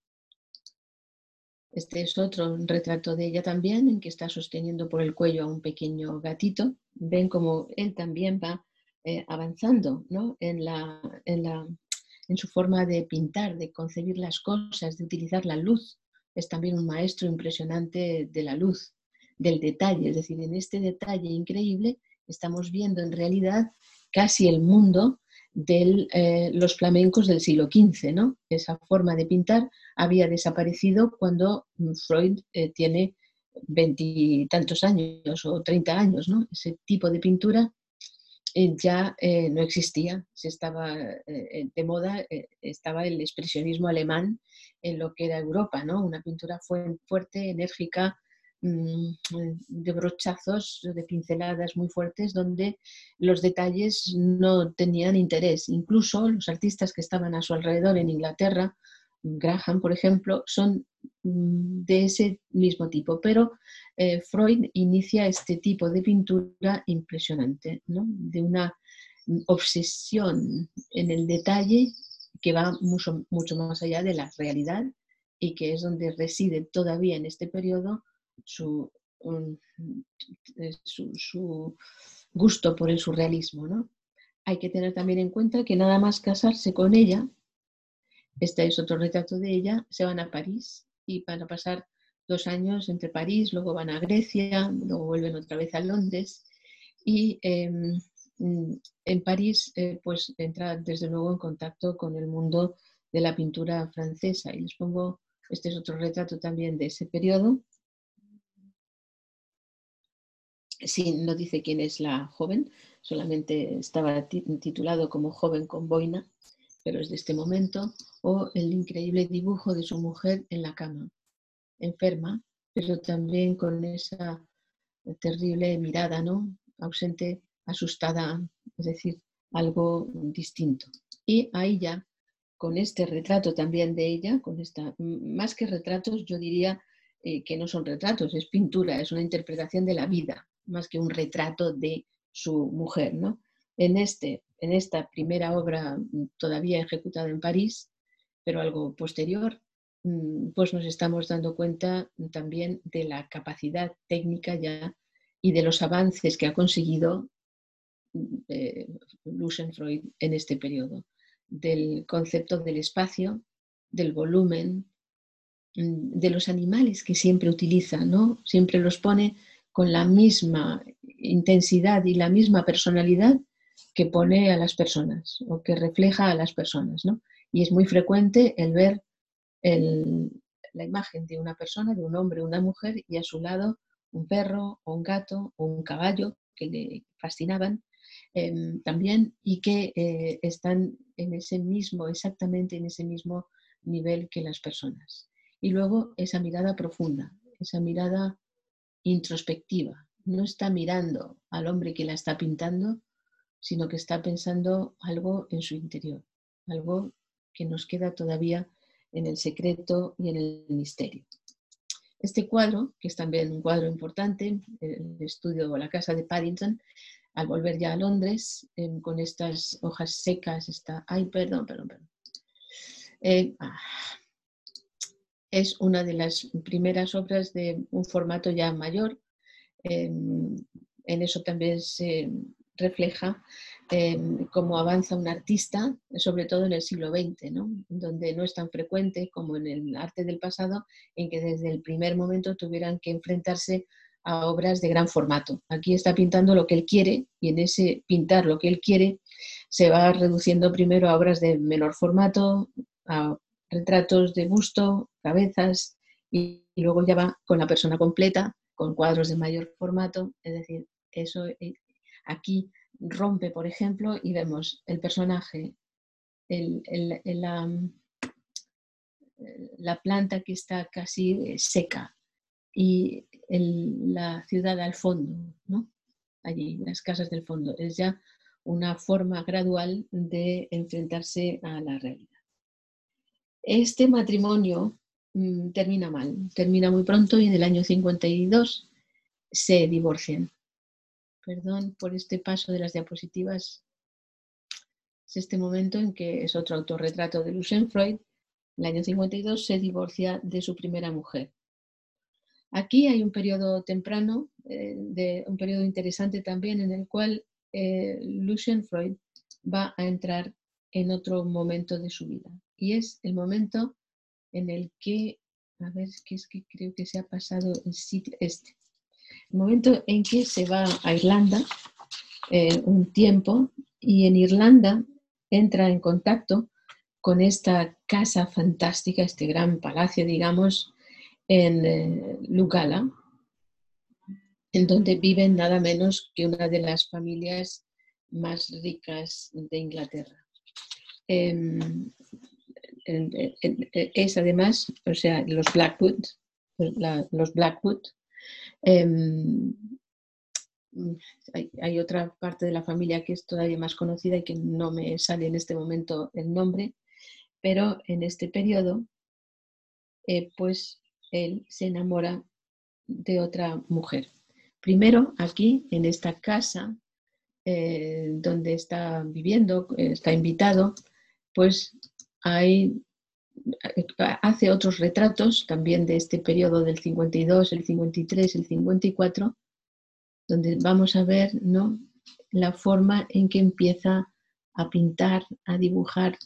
Este es otro retrato de ella también, en que está sosteniendo por el cuello a un pequeño gatito. Ven como él también va eh, avanzando en, la, en, su forma de pintar, de concebir las cosas, de utilizar la luz. Es también un maestro impresionante de la luz, del detalle. Es decir, en este detalle increíble estamos viendo en realidad casi el mundo de eh, los flamencos del siglo XV. ¿no? Esa forma de pintar había desaparecido cuando mm, Freud eh, tiene veintitantos años o treinta años. ¿no? Ese tipo de pintura eh, ya no existía, se estaba de moda, estaba el expresionismo alemán en lo que era Europa, ¿no? una pintura fuerte, enérgica, de brochazos, de pinceladas muy fuertes, donde los detalles no tenían interés. Incluso los artistas que estaban a su alrededor en Inglaterra, Graham, por ejemplo, son mm, de ese mismo tipo, pero eh, Freud inicia este tipo de pintura impresionante, de una obsesión en el detalle que va mucho, mucho más allá de la realidad y que es donde reside todavía en este periodo su, su, gusto por el surrealismo. ¿no? Hay que tener también en cuenta que nada más casarse con ella, este es otro retrato de ella, se van a París y van a pasar dos años entre París, luego van a Grecia, luego vuelven otra vez a Londres y em, en París eh, pues entra desde luego en contacto con el mundo de la pintura francesa y les pongo, este es otro retrato también de ese periodo. Sí, no dice quién es la joven, solamente estaba titulado como joven con boina, pero es de este momento, o el increíble dibujo de su mujer en la cama, enferma, pero también con esa terrible mirada, ¿no? Ausente, asustada, es decir, algo distinto. Y ahí ya, con este retrato también de ella, con esta, más que retratos, yo diría eh, que no son retratos, es pintura, es una interpretación de la vida, más que un retrato de su mujer, ¿no? En, este, en esta primera obra todavía ejecutada en París, pero algo posterior, mm, pues nos estamos dando cuenta también de la capacidad técnica ya y de los avances que ha conseguido eh, Freud en este periodo, del concepto del espacio, del volumen, mm, de los animales que siempre utiliza, ¿no? Siempre los pone con la misma intensidad y la misma personalidad que pone a las personas o que refleja a las personas, ¿no? Y es muy frecuente el ver la imagen de una persona, de un hombre una mujer, y a su lado un perro o un gato o un caballo que le fascinaban Em, también y que eh, están en ese mismo, exactamente en ese mismo nivel que las personas. Y luego esa mirada profunda, esa mirada introspectiva. No está mirando al hombre que la está pintando, sino que está pensando algo en su interior, algo que nos queda todavía en el secreto y en el misterio. Este cuadro, que es también un cuadro importante, el estudio o la casa de Paddington, al volver ya a Londres, em, con estas hojas secas, está, ay, perdón, perdón, perdón. Eh, ah, es una de las primeras obras de un formato ya mayor. Em, en eso también se refleja em, cómo avanza un artista, sobre todo en el siglo XX, donde no es tan frecuente como en el arte del pasado, en que desde el primer momento tuvieran que enfrentarse a obras de gran formato. Aquí está pintando lo que él quiere y en ese pintar lo que él quiere se va reduciendo primero a obras de menor formato, a retratos de busto, cabezas y, luego ya va con la persona completa, con cuadros de mayor formato. Es decir, eso eh, aquí rompe, por ejemplo, y vemos el personaje, la, la planta que está casi eh, seca, y la ciudad al fondo, ¿no? allí, las casas del fondo. Es ya una forma gradual de enfrentarse a la realidad. Este matrimonio mm, termina mal, termina muy pronto y en el año 52 se divorcian. Perdón por este paso de las diapositivas. Es este momento en que es otro autorretrato de Lucien Freud. En el año 52 se divorcia de su primera mujer, Aquí hay un periodo temprano, eh, un periodo interesante también en el cual eh, Lucien Freud va a entrar en otro momento de su vida. Y es el momento en el que, a ver, que es que creo que se ha pasado el sitio este. El momento en que se va a Irlanda eh, un tiempo y en Irlanda entra en contacto con esta casa fantástica, este gran palacio, digamos, en eh, en donde viven nada menos que una de las familias más ricas de Inglaterra. Em, es además, o sea, los Blackwood, los Blackwood, em, hay, otra parte de la familia que es todavía más conocida y que no me sale en este momento el nombre, pero en este periodo, eh, pues él se enamora de otra mujer. Primero, aquí, en esta casa eh, donde está viviendo, está invitado, pues hay, hace otros retratos también de este periodo del 52, el 53, el 54, donde vamos a ver ¿no? la forma en que empieza a pintar, a dibujar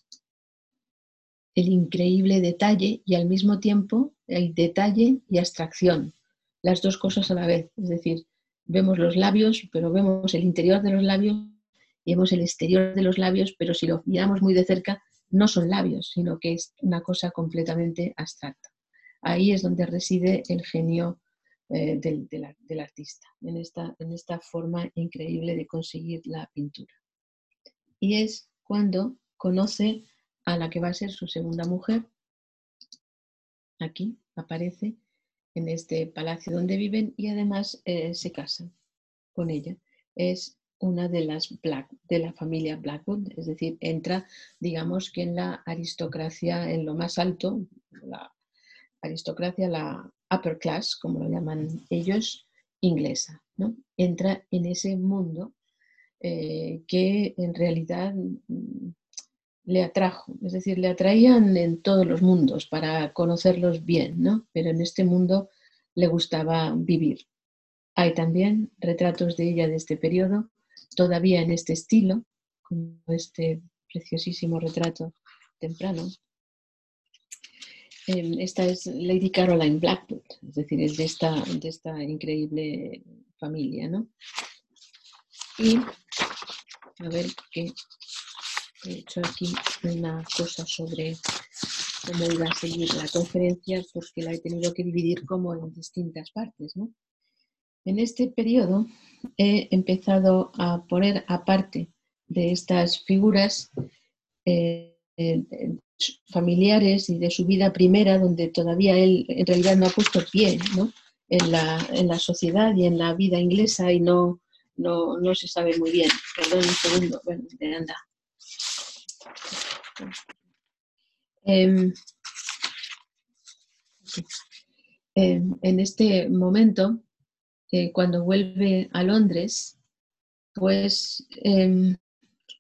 el increíble detalle y al mismo tiempo el detalle y abstracción, las dos cosas a la vez. Es decir, vemos los labios, pero vemos el interior de los labios y vemos el exterior de los labios, pero si lo miramos muy de cerca, no son labios, sino que es una cosa completamente abstracta. Ahí es donde reside el genio eh, del, artista, en esta, en esta forma increíble de conseguir la pintura. Y es cuando conoce a la que va a ser su segunda mujer. Aquí aparece en este palacio donde viven y además eh, se casan con ella. Es una de las Black, de la familia Blackwood, es decir, entra, digamos que en la aristocracia, en lo más alto, la aristocracia, la upper class, como lo llaman ellos, inglesa, ¿no? Entra en ese mundo eh, que en realidad mm, le atrajo, es decir, le atraían en todos los mundos para conocerlos bien, ¿no? Pero en este mundo le gustaba vivir. Hay también retratos de ella de este periodo, todavía en este estilo, como este preciosísimo retrato temprano. Em, esta es Lady Caroline Blackwood, es decir, es de esta, de esta increíble familia, ¿no? Y a ver qué he hecho aquí una cosa sobre cómo iba a seguir la conferencia porque la he tenido que dividir como en distintas partes. ¿no? En este periodo he empezado a poner aparte de estas figuras eh, familiares y de su vida primera, donde todavía él en realidad no ha puesto pie en, la, en, la, sociedad y en la vida inglesa y no, no, no se sabe muy bien. Perdón un segundo, bueno, anda. Em, em, en este momento, eh, cuando vuelve a Londres, pues em,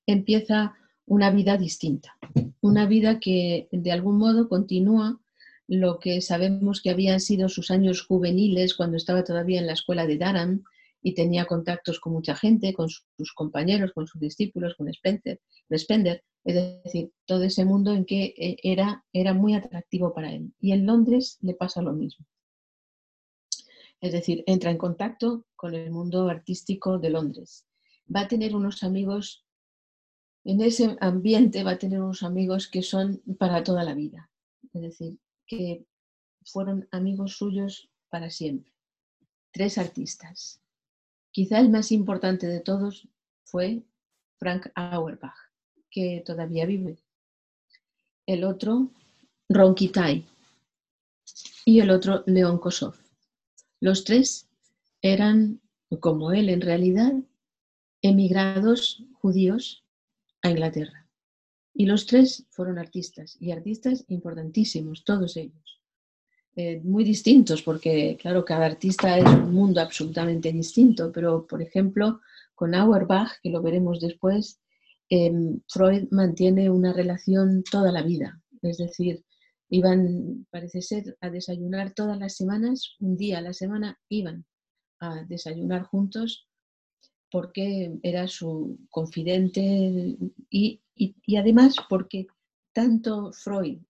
empieza una vida distinta, una vida que de algún modo continúa lo que sabemos que habían sido sus años juveniles cuando estaba todavía en la escuela de Durham y tenía contactos con mucha gente, con sus compañeros, con sus discípulos, con Spencer, Spender, es decir, todo ese mundo en que eh, era, era muy atractivo para él. Y en Londres le pasa lo mismo. Es decir, entra en contacto con el mundo artístico de Londres. Va a tener unos amigos, en ese ambiente va a tener unos amigos que son para toda la vida. Es decir, que fueron amigos suyos para siempre. Tres artistas. Quizá el más importante de todos fue Frank Auerbach, que todavía vive. El otro, Ron Kitai. Y el otro, León Kosov. Los tres eran, como él en realidad, emigrados judíos a Inglaterra. Y los tres fueron artistas, y artistas importantísimos, todos ellos. Eh, muy distintos, porque claro, cada artista es un mundo absolutamente distinto, pero por ejemplo, con Auerbach, que lo veremos después, em, Freud mantiene una relación toda la vida, es decir, iban, parece ser, a desayunar todas las semanas, un día a la semana iban a desayunar juntos porque era su confidente y, y además porque tanto Freud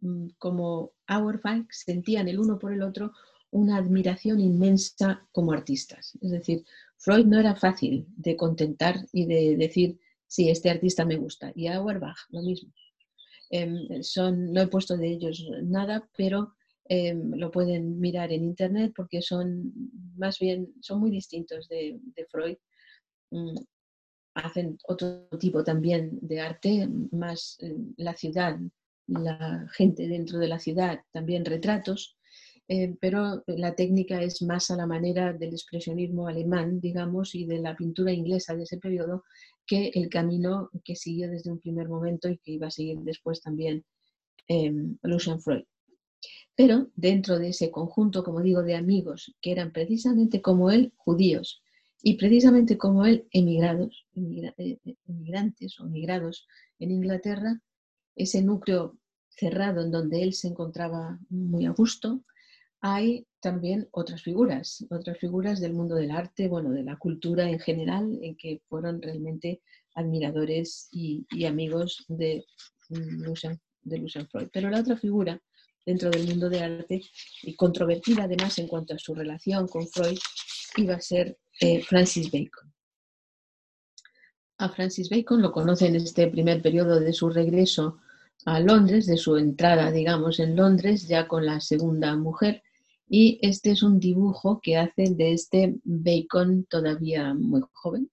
Mm, como Auerbach sentían el uno por el otro una admiración inmensa como artistas. Es decir, Freud no era fácil de contentar y de decir, sí, este artista me gusta. Y Auerbach, lo mismo. Em, son, no he puesto de ellos nada, pero em, lo pueden mirar en internet porque son más bien, son muy distintos de, Freud. Mm, hacen otro tipo también de arte, más la ciudad, la gente dentro de la ciudad, también retratos, eh, pero la técnica es más a la manera del expresionismo alemán, digamos, y de la pintura inglesa de ese periodo, que el camino que siguió desde un primer momento y que iba a seguir después también eh, Lucian Freud. Pero dentro de ese conjunto, como digo, de amigos que eran precisamente como él, judíos, y precisamente como él, emigrados, eh, emigrantes o migrados en Inglaterra, ese núcleo cerrado en donde él se encontraba muy a gusto, hay también otras figuras, otras figuras del mundo del arte, bueno, de la cultura en general, en que fueron realmente admiradores y, amigos de Lucien, de Freud. Pero la otra figura dentro del mundo del arte, y controvertida además en cuanto a su relación con Freud, iba a ser eh, Francis Bacon. A Francis Bacon lo conoce en este primer periodo de su regreso a Londres, de su entrada, digamos, en Londres, ya con la segunda mujer, y este es un dibujo que hacen de este Bacon todavía muy joven.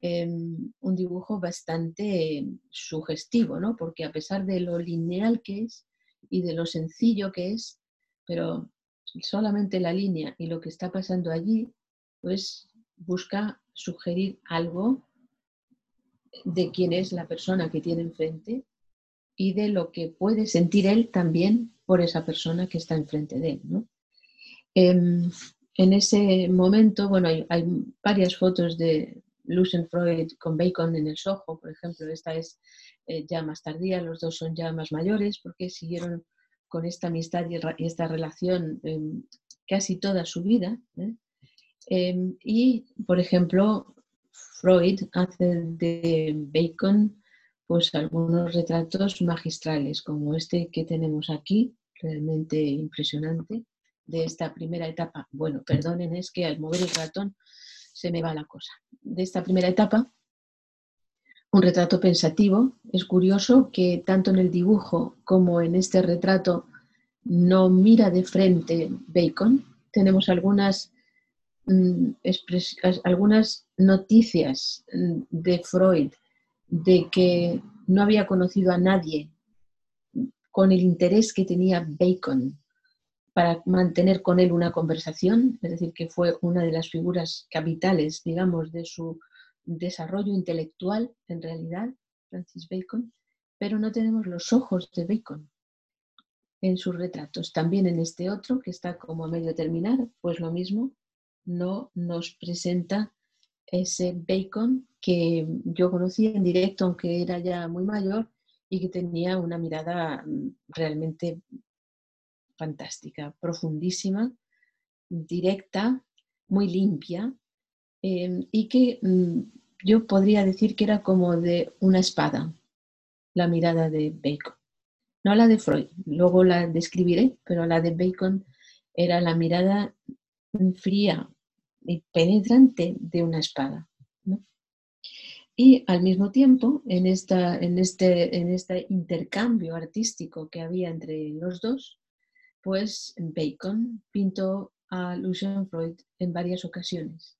Em, un dibujo bastante sugestivo, ¿no? Porque a pesar de lo lineal que es y de lo sencillo que es, pero solamente la línea y lo que está pasando allí, pues busca sugerir algo de quién es la persona que tiene enfrente y de lo que puede sentir él también por esa persona que está enfrente de él. ¿no? Em, en ese momento, bueno, hay, varias fotos de Lucien Freud con Bacon en el Soho, por ejemplo, esta es eh, ya más tardía, los dos son ya más mayores porque siguieron con esta amistad y, esta relación em, casi toda su vida. ¿eh? Em, y, por ejemplo, Freud hace de Bacon pues algunos retratos magistrales, como este que tenemos aquí, realmente impresionante, de esta primera etapa. Bueno, perdonen, es que al mover el ratón se me va la cosa. De esta primera etapa, un retrato pensativo. Es curioso que tanto en el dibujo como en este retrato no mira de frente Bacon. Tenemos algunas, mm, algunas noticias mm, de Freud de que no había conocido a nadie con el interés que tenía Bacon para mantener con él una conversación, es decir, que fue una de las figuras capitales, digamos, de su desarrollo intelectual, en realidad, Francis Bacon, pero no tenemos los ojos de Bacon en sus retratos. También en este otro, que está como a medio terminar, pues lo mismo, no nos presenta ese Bacon que yo conocí en directo, aunque era ya muy mayor, y que tenía una mirada mm, realmente fantástica, profundísima, directa, muy limpia, em, y que mm, yo podría decir que era como de una espada, la mirada de Bacon. No la de Freud, luego la describiré, pero la de Bacon era la mirada fría y penetrante de una espada. Y al mismo tiempo, en, esta, en, este, en este intercambio artístico que había entre los dos, pues Bacon pintó a Lucian Freud en varias ocasiones.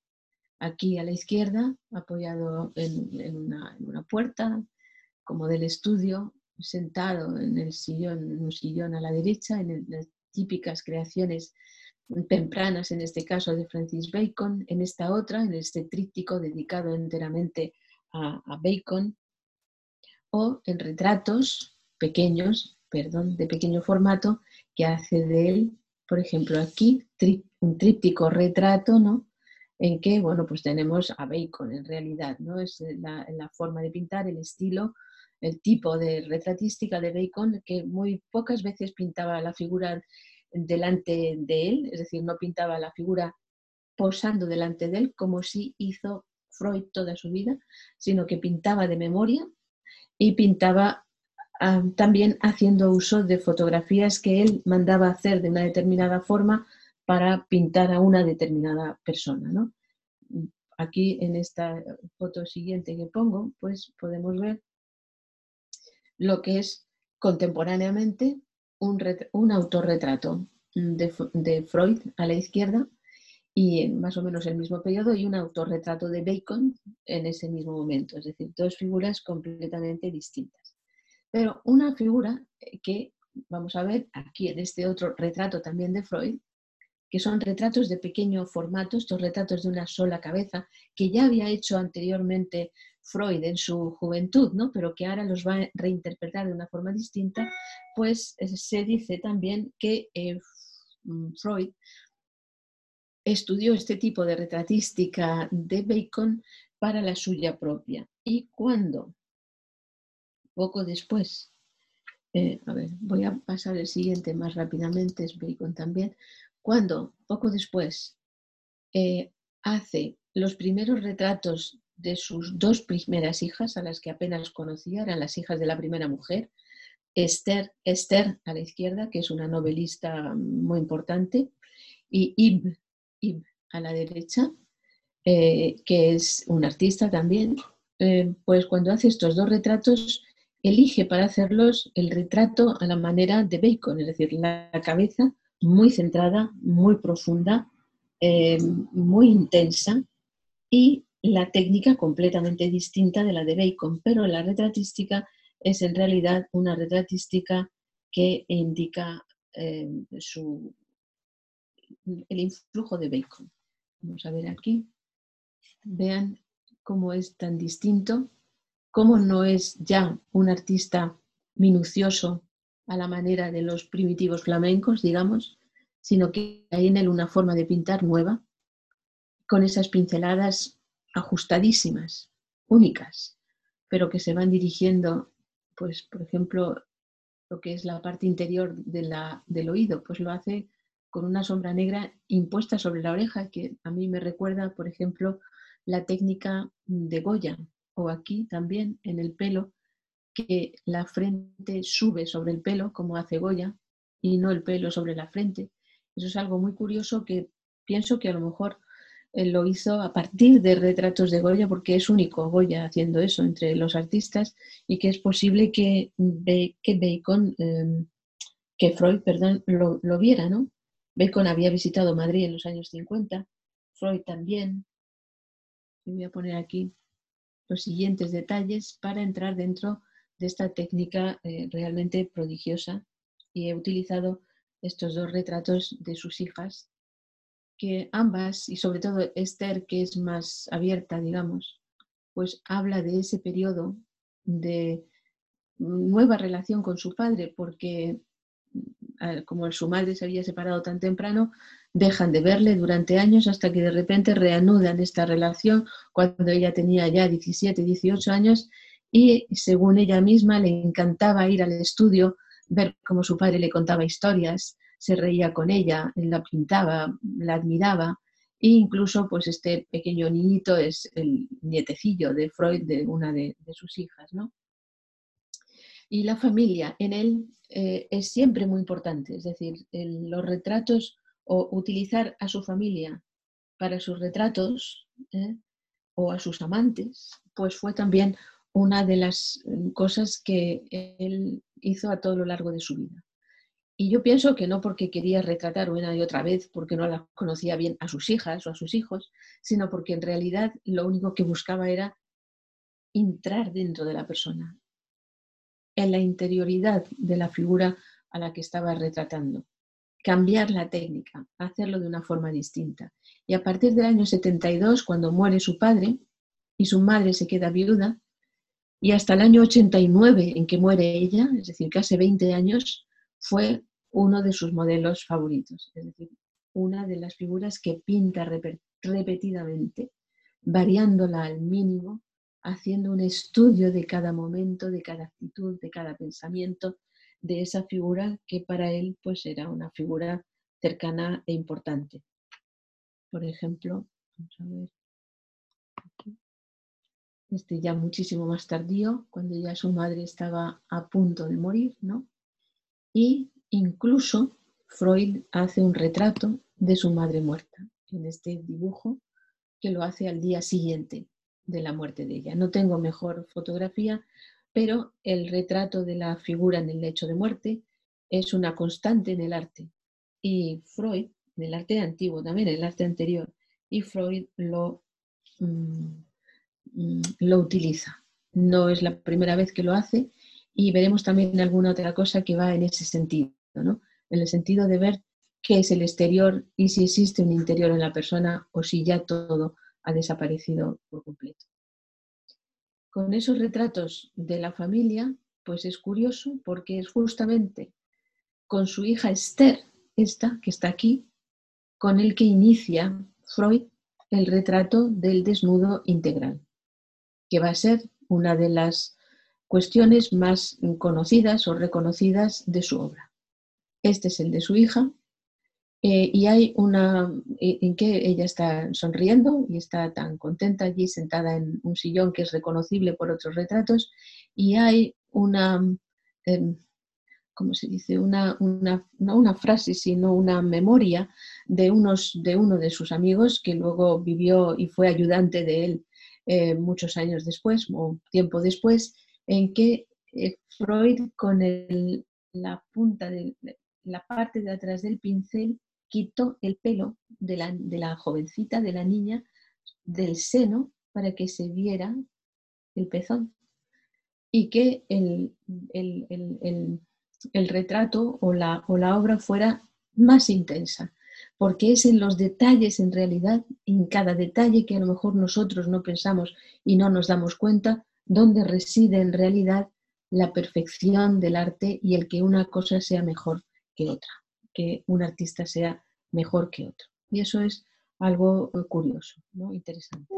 Aquí a la izquierda, apoyado en, una, puerta, como del estudio, sentado en el sillón, en un sillón a la derecha, en las típicas creaciones tempranas, en este caso de Francis Bacon, en esta otra, en este tríptico dedicado enteramente a, a Bacon, o en retratos pequeños, perdón, de pequeño formato, que hace de él, por ejemplo, aquí, un tríptico retrato, ¿no? En que, bueno, pues tenemos a Bacon en realidad, ¿no? Es la, forma de pintar, el estilo, el tipo de retratística de Bacon, que muy pocas veces pintaba la figura delante de él, es decir, no pintaba la figura posando delante de él como si hizo Freud toda su vida, sino que pintaba de memoria y pintaba también haciendo uso de fotografías que él mandaba hacer de una determinada forma para pintar a una determinada persona. Aquí en esta foto siguiente que pongo, pues podemos ver lo que es contemporáneamente un, un autorretrato de, de, Freud a la izquierda y en más o menos el mismo periodo y un autorretrato de Bacon en ese mismo momento, es decir, dos figuras completamente distintas. Pero una figura eh, que vamos a ver aquí en este otro retrato también de Freud, que son retratos de pequeño formato, estos retratos de una sola cabeza, que ya había hecho anteriormente Freud en su juventud, ¿no? pero que ahora los va a reinterpretar de una forma distinta, pues eh, se dice también que eh, mm, Freud estudió este tipo de retratística de Bacon para la suya propia. Y cuando, poco después, eh, a ver, voy a pasar el siguiente más rápidamente, es Bacon también, cuando poco después eh, hace los primeros retratos de sus dos primeras hijas, a las que apenas conocía, eran las hijas de la primera mujer, Esther, Esther a la izquierda, que es una novelista muy importante, y Ib, a la derecha, eh, que es un artista también, pues cuando hace estos dos retratos, elige para hacerlos el retrato a la manera de Bacon, es decir, la cabeza muy centrada, muy profunda, eh, muy intensa y la técnica completamente distinta de la de Bacon, pero la retratística es en realidad una retratística que indica su, el influjo de Bacon. Vamos a ver aquí. Vean cómo es tan distinto, cómo no es ya un artista minucioso a la manera de los primitivos flamencos, digamos, sino que hay en él una forma de pintar nueva, con esas pinceladas ajustadísimas, únicas, pero que se van dirigiendo, pues, por ejemplo, lo que es la parte interior de la, del oído, pues lo hace con una sombra negra impuesta sobre la oreja, que a mí me recuerda, por ejemplo, la técnica de Goya, o aquí también en el pelo, que la frente sube sobre el pelo, como hace Goya, y no el pelo sobre la frente. Eso es algo muy curioso que pienso que a lo mejor eh, lo hizo a partir de retratos de Goya, porque es único Goya haciendo eso entre los artistas, y que es posible que, que Bacon, em, que Freud, perdón, lo, viera, ¿no? Bacon había visitado Madrid en los años 50, Freud también. voy a poner aquí los siguientes detalles para entrar dentro de esta técnica eh, realmente prodigiosa. Y he utilizado estos dos retratos de sus hijas, que ambas, y sobre todo Esther, que es más abierta, digamos, pues habla de ese periodo de nueva relación con su padre, porque como su madre se había separado tan temprano, dejan de verle durante años hasta que de repente reanudan esta relación cuando ella tenía ya 17, 18 años y según ella misma le encantaba ir al estudio, ver cómo su padre le contaba historias, se reía con ella, la pintaba, la admiraba e incluso pues este pequeño niñito es el nietecillo de Freud, de una de, sus hijas, ¿no? Y la familia en él eh, es siempre muy importante, es decir, los retratos o utilizar a su familia para sus retratos ¿eh? o a sus amantes, pues fue también una de las mm, cosas que él hizo a todo lo largo de su vida. Y yo pienso que no porque quería retratar una y otra vez, porque no la conocía bien a sus hijas o a sus hijos, sino porque en realidad lo único que buscaba era entrar dentro de la persona, en la interioridad de la figura a la que estaba retratando. Cambiar la técnica, hacerlo de una forma distinta. Y a partir del año 72, cuando muere su padre y su madre se queda viuda, y hasta el año 89 en que muere ella, es decir, casi 20 años, fue uno de sus modelos favoritos, es decir, una de las figuras que pinta repetidamente, variándola al mínimo haciendo un estudio de cada momento, de cada actitud, de cada pensamiento de esa figura que para él pues era una figura cercana e importante. Por ejemplo, vamos a ver. Este ya muchísimo más tardío, cuando ya su madre estaba a punto de morir, ¿no? Y incluso Freud hace un retrato de su madre muerta en este dibujo que lo hace al día siguiente de la muerte de ella. No tengo mejor fotografía, pero el retrato de la figura en el lecho de muerte es una constante en el arte. Y Freud, en el arte antiguo también, en el arte anterior, y Freud lo, mm, mm, lo utiliza. No es la primera vez que lo hace y veremos también alguna otra cosa que va en ese sentido, ¿no? en el sentido de ver qué es el exterior y si existe un interior en la persona o si ya todo ha desaparecido por completo. Con esos retratos de la familia, pues es curioso porque es justamente con su hija Esther, esta que está aquí, con el que inicia Freud el retrato del desnudo integral, que va a ser una de las cuestiones más conocidas o reconocidas de su obra. Este es el de su hija eh, y hay una en que ella está sonriendo y está tan contenta allí sentada en un sillón que es reconocible por otros retratos y hay una, em, ¿cómo se dice? Una, una, no una frase, sino una memoria de, unos, de uno de sus amigos que luego vivió y fue ayudante de él eh, muchos años después o tiempo después, en que eh, Freud con la punta de la parte de atrás del pincel quitó el pelo de la, jovencita, de la niña, del seno para que se viera el pezón. Y que el, retrato o la, o la obra fuera más intensa, porque es en los detalles, en realidad, en cada detalle que a lo mejor nosotros no pensamos y no nos damos cuenta, donde reside en realidad la perfección del arte y el que una cosa sea mejor que otra, que un artista sea mejor que otro. Y eso es algo eh, curioso, ¿no? interesante.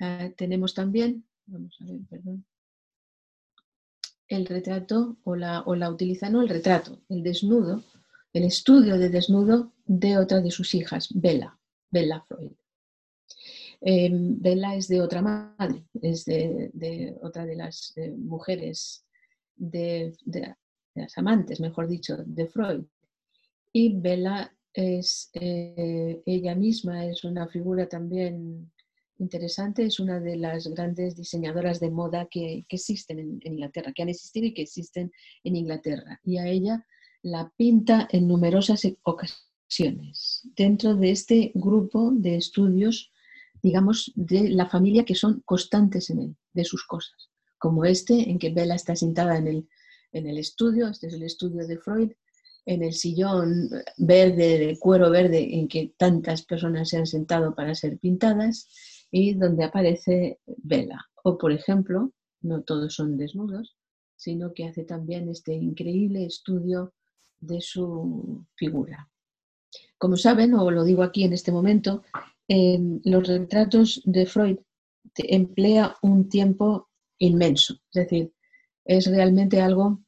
Ah, tenemos también, vamos a ver, perdón, el retrato o la, o la utiliza, no el retrato, el desnudo, el estudio de desnudo de otra de sus hijas, Bella, Bella Freud. Em, Bella es de otra madre, es de, otra de las eh, mujeres, de, de, las amantes, mejor dicho, de Freud. Y Bella es eh, ella misma, es una figura también interesante, es una de las grandes diseñadoras de moda que, existen en, Inglaterra, que han existido y que existen en Inglaterra. Y a ella la pinta en numerosas ocasiones dentro de este grupo de estudios, digamos, de la familia que son constantes en él, de sus cosas, como este en que Bella está sentada en el, en el estudio, este es el estudio de Freud, en el sillón verde, de cuero verde, en que tantas personas se han sentado para ser pintadas y donde aparece Vela. O, por ejemplo, no todos son desnudos, sino que hace también este increíble estudio de su figura. Como saben, o lo digo aquí en este momento, en los retratos de Freud emplea un tiempo inmenso, es decir, es realmente algo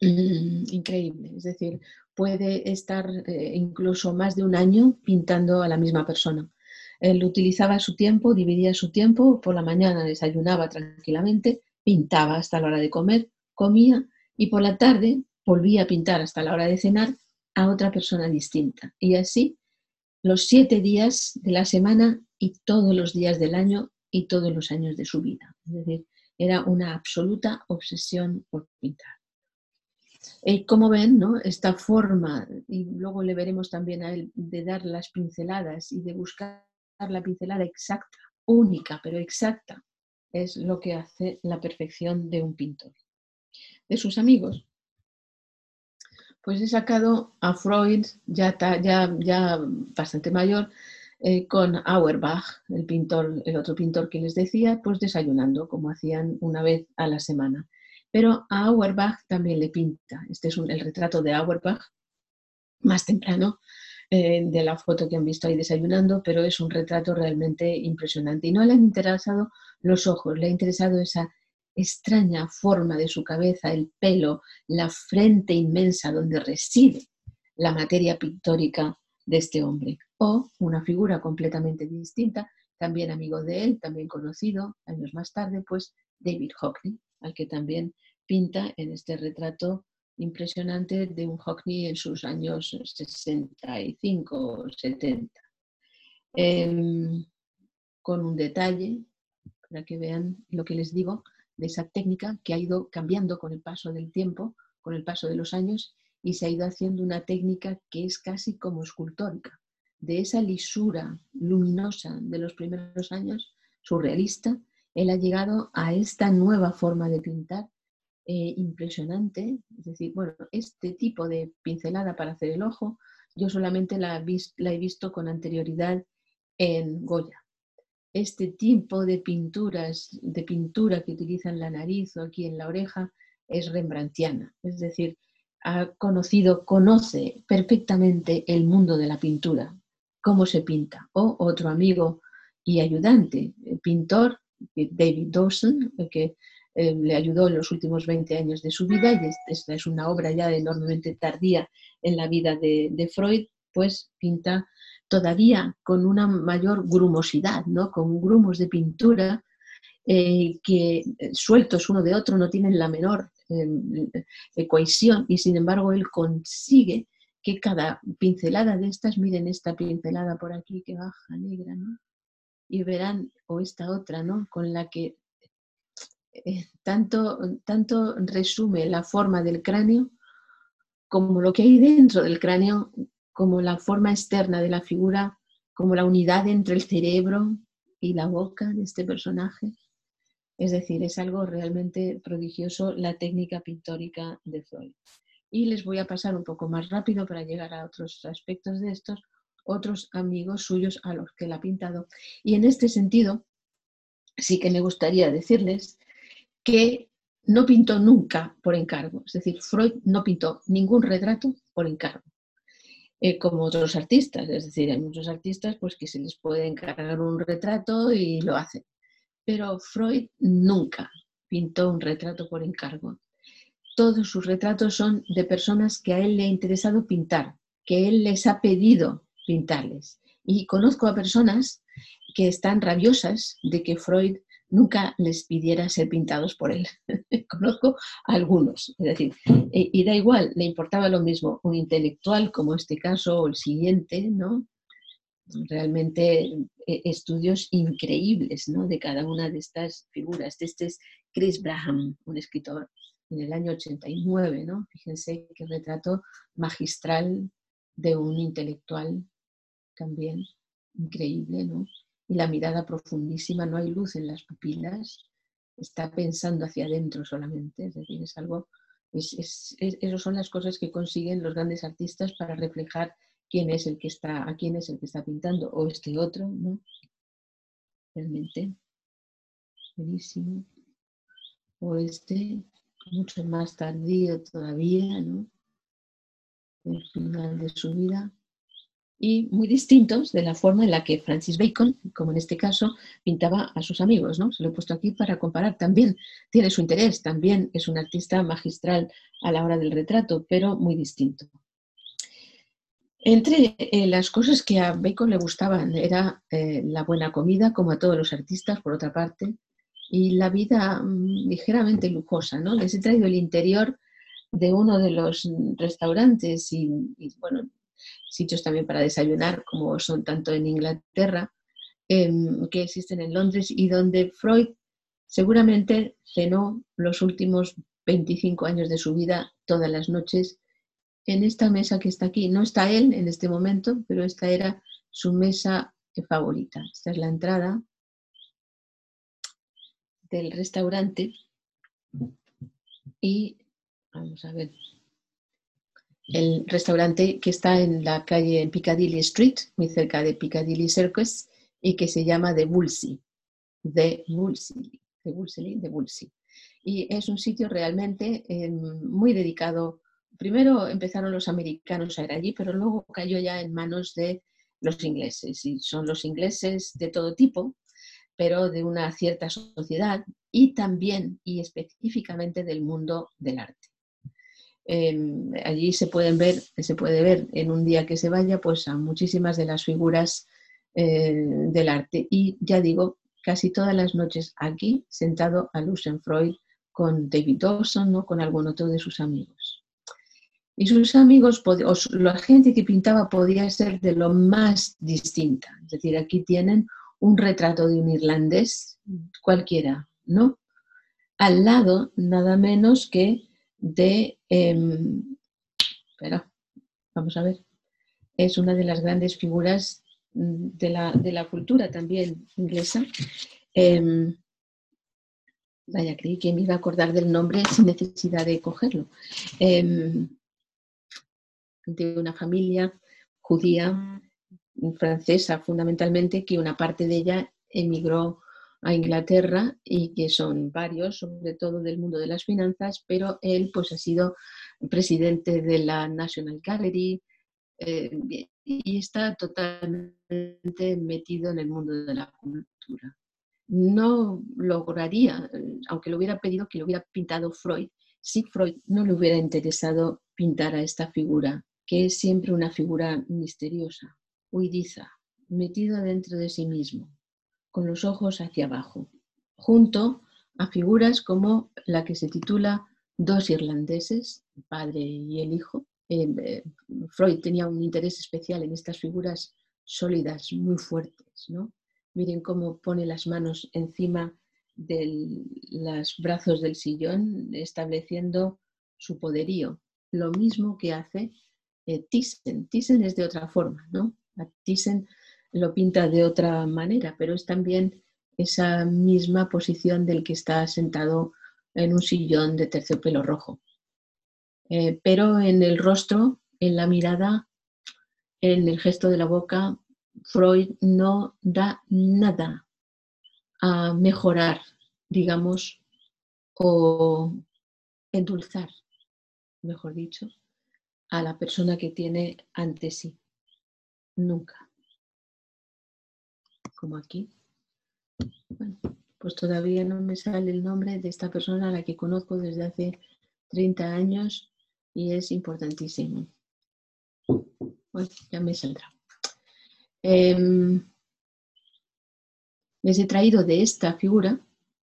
increíble. Es decir, puede estar eh, incluso más de un año pintando a la misma persona. Él utilizaba su tiempo, dividía su tiempo, por la mañana desayunaba tranquilamente, pintaba hasta la hora de comer, comía y por la tarde volvía a pintar hasta la hora de cenar a otra persona distinta. Y así los siete días de la semana y todos los días del año y todos los años de su vida. Es decir, era una absoluta obsesión por pintar. Eh, como ven, ¿no? esta forma, y luego le veremos también a él, de dar las pinceladas y de buscar la pincelada exacta, única, pero exacta, es lo que hace la perfección de un pintor. De sus amigos, pues he sacado a Freud, ya, ya, ya bastante mayor, eh, con Auerbach, el pintor, el otro pintor que les decía, pues desayunando, como hacían una vez a la semana. Pero a Auerbach también le pinta. Este es el retrato de Auerbach, más temprano, eh, de la foto que han visto ahí desayunando, pero es un retrato realmente impresionante. Y no le han interesado los ojos, le ha interesado esa extraña forma de su cabeza, el pelo, la frente inmensa donde reside la materia pictórica de este hombre. O una figura completamente distinta, también amigo de él, también conocido años más tarde, pues David Hockney, al que también pinta en este retrato impresionante de un Hockney en sus años 65 o 70. Em, con un detalle, para que vean lo que les digo, de esa técnica que ha ido cambiando con el paso del tiempo, con el paso de los años, y se ha ido haciendo una técnica que es casi como escultórica. De esa lisura luminosa de los primeros años, surrealista, él ha llegado a esta nueva forma de pintar eh, impresionante. Es decir, bueno, este tipo de pincelada para hacer el ojo, yo solamente la, la he visto con anterioridad en Goya. este tipo de pinturas, de pintura que utilizan la nariz o aquí en la oreja, es rembrandtiana. Es decir, ha conocido, conoce perfectamente el mundo de la pintura, cómo se pinta. O otro amigo y ayudante, pintor, David Dawson, que eh, le ayudó en los últimos 20 años de su vida, y esta es una obra ya enormemente tardía en la vida de, Freud, pues pinta todavía con una mayor grumosidad, ¿no? con grumos de pintura eh, que eh, sueltos uno de otro no tienen la menor cohesión y sin embargo él consigue que cada pincelada de estas, miren esta pincelada por aquí que baja negra, ¿no? y verán, o esta otra, ¿no? con la que eh, tanto, tanto resume la forma del cráneo como lo que hay dentro del cráneo, como la forma externa de la figura, como la unidad entre el cerebro y la boca de este personaje. Es decir, es algo realmente prodigioso la técnica pictórica de Freud. Y les voy a pasar un poco más rápido para llegar a otros aspectos de estos, otros amigos suyos a los que la ha pintado. Y en este sentido, sí que me gustaría decirles que no pintó nunca por encargo. Es decir, Freud no pintó ningún retrato por encargo, eh, como otros artistas. Es decir, hay muchos artistas pues, que se les puede encargar un retrato y lo hacen. Pero Freud nunca pintó un retrato por encargo. Todos sus retratos son de personas que a él le ha interesado pintar, que él les ha pedido pintarles. Y conozco a personas que están rabiosas de que Freud nunca les pidiera ser pintados por él. Conozco a algunos, es decir, e, y da igual, le importaba lo mismo un intelectual como este caso o el siguiente, ¿no? Realmente e, estudios increíbles, ¿no? De cada una de estas figuras. Este es Chris Braham, un escritor en el año 89, ¿no? Fíjense qué retrato magistral de un intelectual también increíble, ¿no? y la mirada profundísima, no hay luz en las pupilas, está pensando hacia adentro solamente, es decir, es algo, es, esas son las cosas que consiguen los grandes artistas para reflejar quién es el que está, a quién es el que está pintando, o este otro, ¿no? Realmente, buenísimo. O este, mucho más tardío todavía, ¿no? El final de su vida y muy distintos de la forma en la que Francis Bacon, como en este caso, pintaba a sus amigos. ¿no? Se lo he puesto aquí para comparar. También tiene su interés, también es un artista magistral a la hora del retrato, pero muy distinto. Entre eh, las cosas que a Bacon le gustaban era eh, la buena comida, como a todos los artistas, por otra parte, y la vida mm, ligeramente lujosa. ¿no? Les he traído el interior de uno de los restaurantes y bueno, sitios también para desayunar, como son tanto en Inglaterra, em, que existen en Londres, y donde Freud seguramente cenó los últimos 25 años de su vida todas las noches en esta mesa que está aquí. No está él en este momento, pero esta era su mesa favorita. Esta es la entrada del restaurante y vamos a ver el restaurante que está en la calle en Piccadilly Street, muy cerca de Piccadilly Circus, y que se llama The Woolsey. The Woolsey, The Woolsey, The Woolsey. Y es un sitio realmente em, muy dedicado. Primero empezaron los americanos a ir allí, pero luego cayó ya en manos de los ingleses. Y son los ingleses de todo tipo, pero de una cierta sociedad y también y específicamente del mundo del arte. Em, allí se pueden ver, se puede ver en un día que se vaya, pues a muchísimas de las figuras eh, del arte. Y ya digo, casi todas las noches aquí, sentado a Freud con David Dawson, ¿no? con algún otro de sus amigos. Y sus amigos, o la gente que pintaba podía ser de lo más distinta. Es decir, aquí tienen un retrato de un irlandés, cualquiera, ¿no? Al lado, nada menos que de, em, vamos a ver, es una de las grandes figuras mm, de la, cultura también inglesa. Em, vaya, creí que me iba a acordar del nombre sin necesidad de cogerlo. Em, de una familia judía francesa fundamentalmente, que una parte de ella emigró a Inglaterra y que son varios, sobre todo del mundo de las finanzas, pero él pues ha sido presidente de la National Gallery eh, y está totalmente metido en el mundo de la cultura. No lograría, aunque lo hubiera pedido que lo hubiera pintado Freud, si Freud no le hubiera interesado pintar a esta figura, que es siempre una figura misteriosa, huidiza, metida dentro de sí mismo, con los ojos hacia abajo, junto a figuras como la que se titula Dos irlandeses, el padre y el hijo. Eh, Freud tenía un interés especial en estas figuras sólidas, muy fuertes. ¿no? Miren cómo pone las manos encima de los brazos del sillón, estableciendo su poderío. Lo mismo que hace eh, Thyssen. Thyssen es de otra forma, ¿no? Thyssen lo pinta de otra manera, pero es también esa misma posición del que está sentado en un sillón de terciopelo rojo. Eh, pero en el rostro, en la mirada, en el gesto de la boca, Freud no da nada a mejorar, digamos, o endulzar, mejor dicho, a la persona que tiene ante sí. Nunca como aquí. Bueno, pues todavía no me sale el nombre de esta persona a la que conozco desde hace 30 años y es importantísimo. Bueno, ya me saldrá. Em, les he traído de esta figura,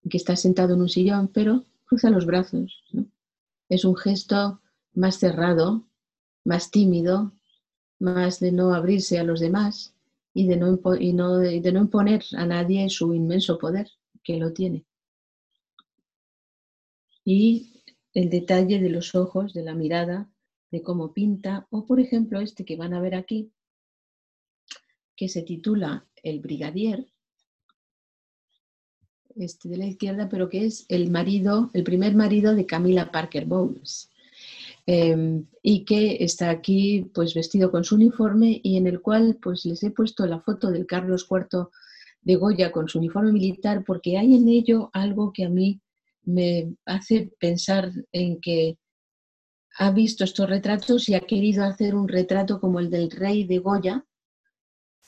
que está sentado en un sillón, pero cruza los brazos. Es un gesto más cerrado, más tímido, más de no abrirse a los demás, y de no, y no, de no imponer a nadie su inmenso poder, que lo tiene. Y el detalle de los ojos, de la mirada, de cómo pinta, o por ejemplo este que van a ver aquí, que se titula El Brigadier, este de la izquierda, pero que es el marido, el primer marido de Camila Parker Bowles. Em, y que está aquí pues vestido con su uniforme y en el cual pues les he puesto la foto del Carlos IV de Goya con su uniforme militar porque hay en ello algo que a mí me hace pensar en que ha visto estos retratos y ha querido hacer un retrato como el del rey de Goya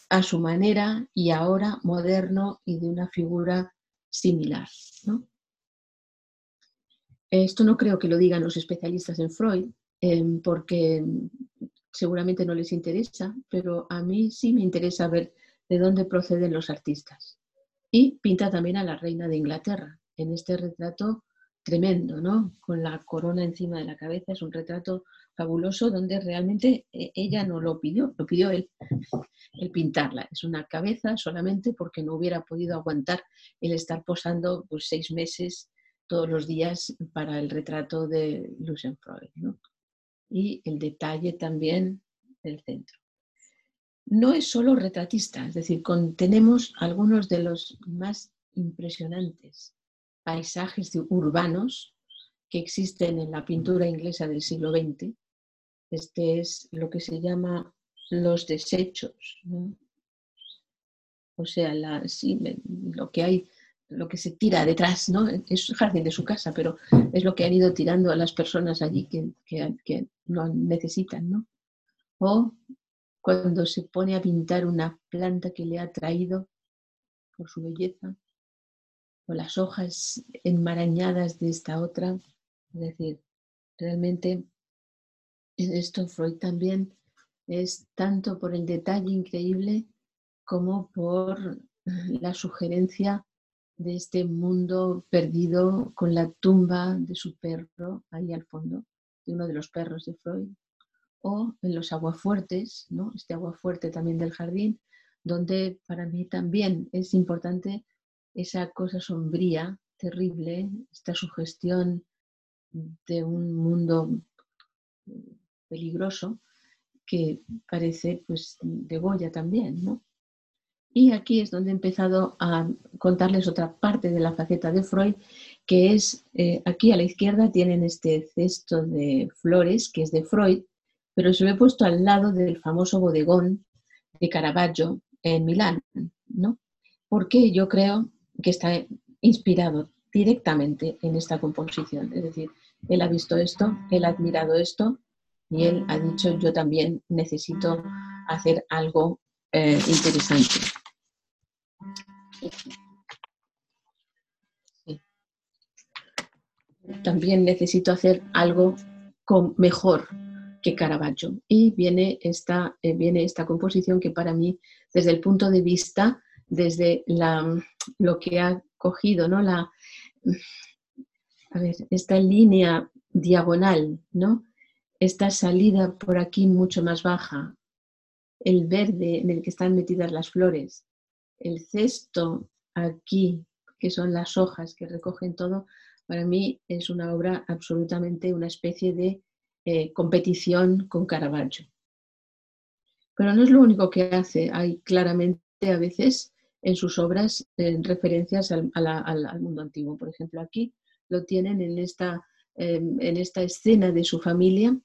a su manera y ahora moderno y de una figura similar. ¿no? Esto no creo que lo digan los especialistas en Freud, em, porque seguramente no les interesa, pero a mí sí me interesa ver de dónde proceden los artistas. Y pinta también a la reina de Inglaterra en este retrato tremendo, ¿no? Con la corona encima de la cabeza, es un retrato fabuloso donde realmente eh, ella no lo pidió, lo pidió él, el pintarla. Es una cabeza solamente porque no hubiera podido aguantar el estar posando pues, seis meses todos los días para el retrato de Lucien Freud. Y el detalle también del centro. No es solo retratista, es decir, contenemos algunos de los más impresionantes paisajes urbanos que existen en la pintura inglesa del siglo XX. Este es lo que se llama los desechos. O sea, la, lo que hay lo que se tira detrás, ¿no? Es el jardín de su casa, pero es lo que han ido tirando a las personas allí que, que, no necesitan, ¿no? O cuando se pone a pintar una planta que le ha traído por su belleza, o las hojas enmarañadas de esta otra, es decir, realmente esto Freud también es tanto por el detalle increíble como por la sugerencia de este mundo perdido con la tumba de su perro ahí al fondo, de uno de los perros de Freud, o en los aguafuertes, ¿no? este aguafuerte también del jardín, donde para mí también es importante esa cosa sombría, terrible, esta sugestión de un mundo peligroso que parece pues de Goya también, ¿no? Y aquí es donde he empezado a contarles otra parte de la faceta de Freud, que es, eh, aquí a la izquierda tienen este cesto de flores, que es de Freud, pero se lo he puesto al lado del famoso bodegón de Caravaggio en Milán, ¿no? por qué yo creo que está inspirado directamente en esta composición. Es decir, él ha visto esto, él ha admirado esto y él ha dicho, yo también necesito hacer algo eh, interesante. También necesito hacer algo con, mejor que Caravaggio. Y viene esta, eh, viene esta composición que para mí, desde el punto de vista, desde lo que ha cogido, ¿no? La, esta línea diagonal, ¿no? Esta salida por aquí mucho más baja, el verde en el que están metidas las flores, el cesto aquí, que son las hojas que recogen todo, para mí es una obra absolutamente una especie de eh, competición con Caravaggio. Pero no es lo único que hace, hay claramente a veces en sus obras referencias al, mundo antiguo. Por ejemplo, aquí lo tienen en esta, em, en esta escena de su familia,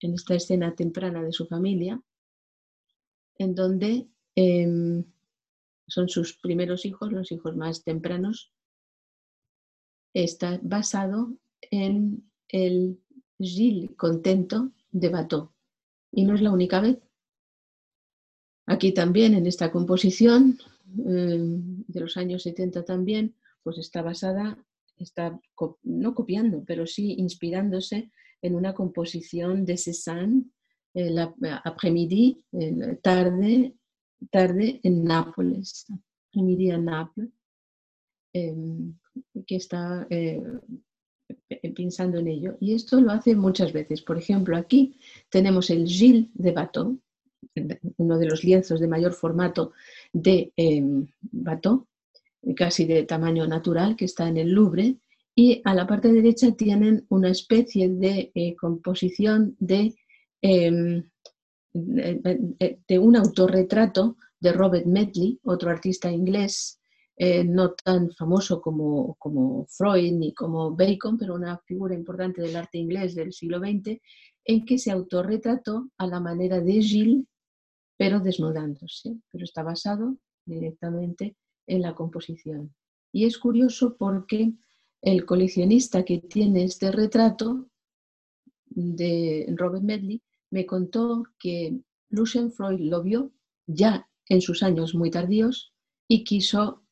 en esta escena temprana de su familia, en donde em, son sus primeros hijos, los hijos más tempranos, está basado en el Gilles contento de Bateau. Y no es la única vez. Aquí también, en esta composición eh, de los años 70 también, pues está basada, está no copiando, pero sí inspirándose en una composición de Cézanne, el après-midi, tarde, tarde en Nápoles, en Nápoles, em, que está eh, pensando en ello. Y esto lo hace muchas veces. Por ejemplo, aquí tenemos el Gilles de Bateau, uno de los lienzos de mayor formato de eh, Bateau, casi de tamaño natural, que está en el Louvre, y a la parte derecha tienen una especie de eh, composición de, em, de, un autorretrato de Robert Medley, otro artista inglés, eh, no tan famoso como, como, Freud ni como Bacon, pero una figura importante del arte inglés del siglo XX, en que se autorretrató a la manera de Gilles pero desnudándose, pero está basado directamente en la composición. Y es curioso porque el coleccionista que tiene este retrato de Robert Medley me contó que Lucien Freud lo vio ya en sus años muy tardíos y quiso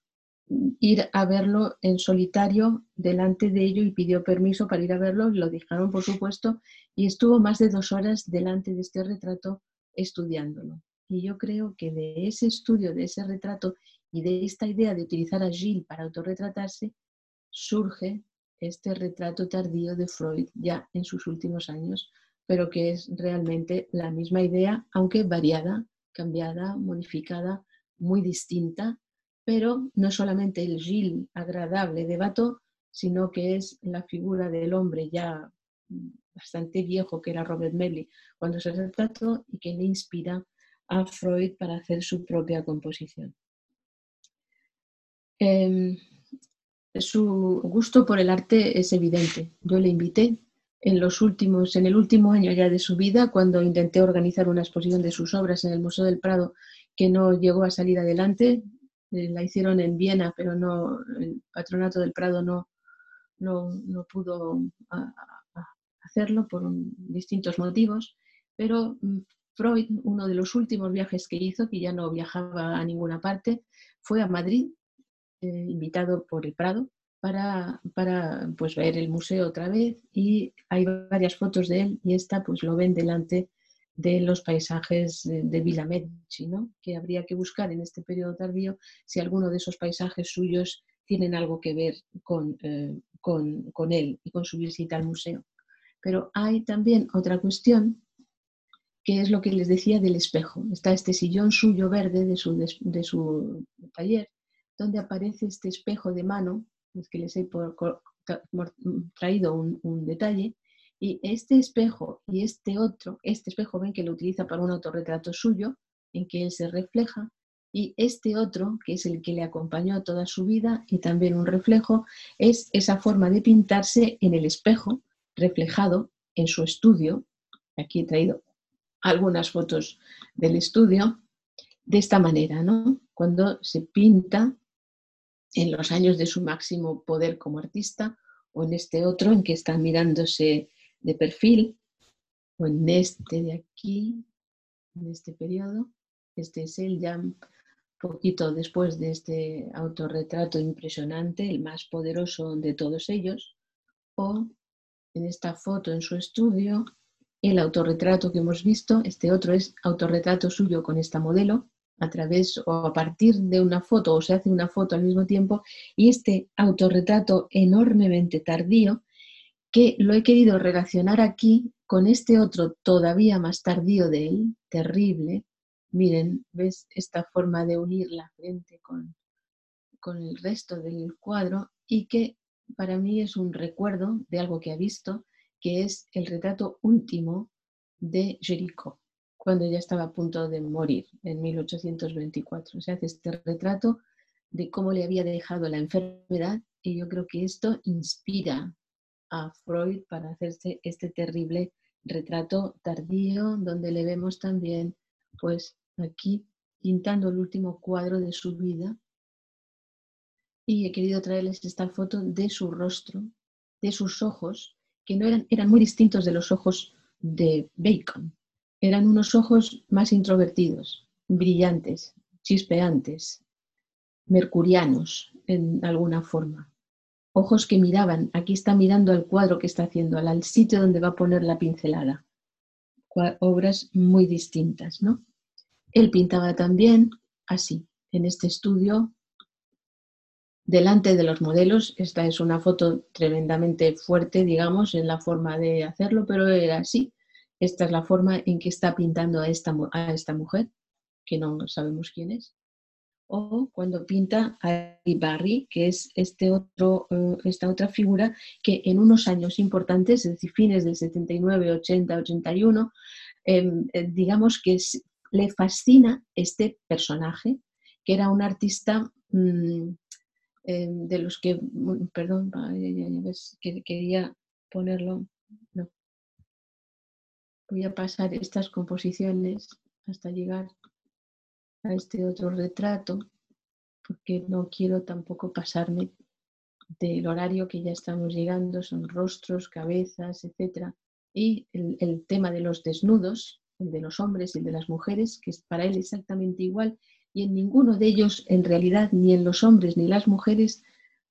ir a verlo en solitario delante de ello y pidió permiso para ir a verlo, lo dejaron por supuesto y estuvo más de dos horas delante de este retrato estudiándolo. Y yo creo que de ese estudio, de ese retrato y de esta idea de utilizar a Gilles para autorretratarse, surge este retrato tardío de Freud ya en sus últimos años, pero que es realmente la misma idea, aunque variada, cambiada, modificada, muy distinta, pero no solamente el Gilles agradable de Bato, sino que es la figura del hombre ya bastante viejo que era Robert Melly cuando se retrató y que le inspira a Freud para hacer su propia composición. Em, su gusto por el arte es evidente. Yo le invité en los últimos, en el último año ya de su vida, cuando intenté organizar una exposición de sus obras en el Museo del Prado, que no llegó a salir adelante. Eh, la hicieron en Viena, pero no, el patronato del Prado no, no, pudo hacerlo por distintos motivos. Pero mm, Freud, uno de los últimos viajes que hizo, que ya no viajaba a ninguna parte, fue a Madrid, eh, invitado por el Prado, para, para pues, ver el museo otra vez y hay varias fotos de él y esta pues lo ven delante de los paisajes de, Villa Medici, que habría que buscar en este periodo tardío si alguno de esos paisajes suyos tienen algo que ver con, eh, con, con él y con su visita al museo. Pero hay también otra cuestión que es lo que les decía del espejo. Está este sillón suyo verde de su, de, su taller, donde aparece este espejo de mano, es que les he traído un, detalle, y este espejo y este otro, este espejo ven que lo utiliza para un autorretrato suyo, en que él se refleja, y este otro, que es el que le acompañó toda su vida y también un reflejo, es esa forma de pintarse en el espejo reflejado en su estudio. Aquí he traído algunas fotos del estudio de esta manera, ¿no? cuando se pinta en los años de su máximo poder como artista, o en este otro en que está mirándose de perfil, o en este de aquí, en este periodo. Este es el ya poquito después de este autorretrato impresionante, el más poderoso de todos ellos, o en esta foto en su estudio, el autorretrato que hemos visto, este otro es autorretrato suyo con esta modelo, a través o a partir de una foto o se hace una foto al mismo tiempo, y este autorretrato enormemente tardío, que lo he querido relacionar aquí con este otro todavía más tardío de él, terrible, Miren, ¿ves esta forma de unir la frente con, con el resto del cuadro? Y que para mí es un recuerdo de algo que ha visto, que es el retrato último de Jericho, cuando ya estaba a punto de morir en 1824. Se hace este retrato de cómo le había dejado la enfermedad y yo creo que esto inspira a Freud para hacerse este terrible retrato tardío donde le vemos también pues aquí pintando el último cuadro de su vida y he querido traerles esta foto de su rostro, de sus ojos, que no eran, eran muy distintos de los ojos de Bacon. Eran unos ojos más introvertidos, brillantes, chispeantes, mercurianos en alguna forma. Ojos que miraban, aquí está mirando al cuadro que está haciendo, al sitio donde va a poner la pincelada. Obras muy distintas, ¿no? Él pintaba también así, en este estudio, delante de los modelos. Esta es una foto tremendamente fuerte, digamos, en la forma de hacerlo, pero era así. Esta es la forma en que está pintando a esta, a esta mujer, que no sabemos quién es. O cuando pinta a Barry, que es este otro, eh, esta otra figura que en unos años importantes, es decir, fines del 79, 80, 81, digamos que le fascina este personaje, que era un artista mm, eh, de los que, mm, perdón, que quería ponerlo, no. Voy a pasar estas composiciones hasta llegar a este otro retrato, porque no quiero tampoco pasarme del horario que ya estamos llegando, son rostros, cabezas, etc. Y el tema de los desnudos, el de los hombres y el de las mujeres, que es para él exactamente igual, y en ninguno de ellos, en realidad, ni en los hombres ni las mujeres,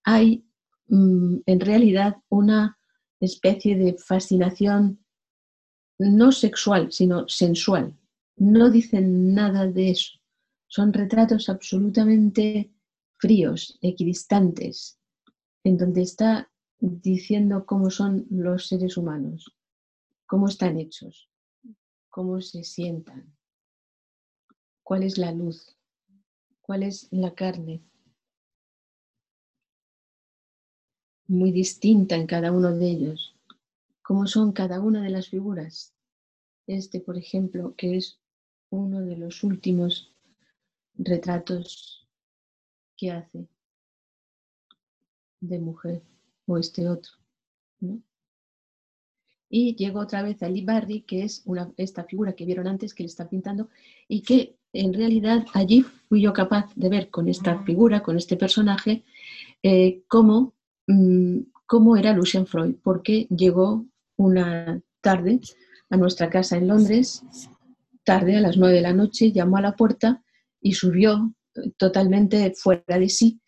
hay mm, en realidad una especie de fascinación no sexual, sino sensual. No dicen nada de eso. Son retratos absolutamente fríos, equidistantes, en donde está diciendo cómo son los seres humanos, cómo están hechos cómo se sientan, cuál es la luz, cuál es la carne. Muy distinta en cada uno de ellos, cómo son cada una de las figuras. Este, por ejemplo, que es uno de los últimos retratos que hace de mujer, o este otro. ¿no? y llego otra vez a Barry, que es una, esta figura que vieron antes que le está pintando y que en realidad allí fui yo capaz de ver con esta figura, con este personaje, eh, cómo, mm, cómo era Lucian Freud, porque llegó una tarde a nuestra casa en Londres, tarde a las nueve de la noche, llamó a la puerta y subió totalmente fuera de sí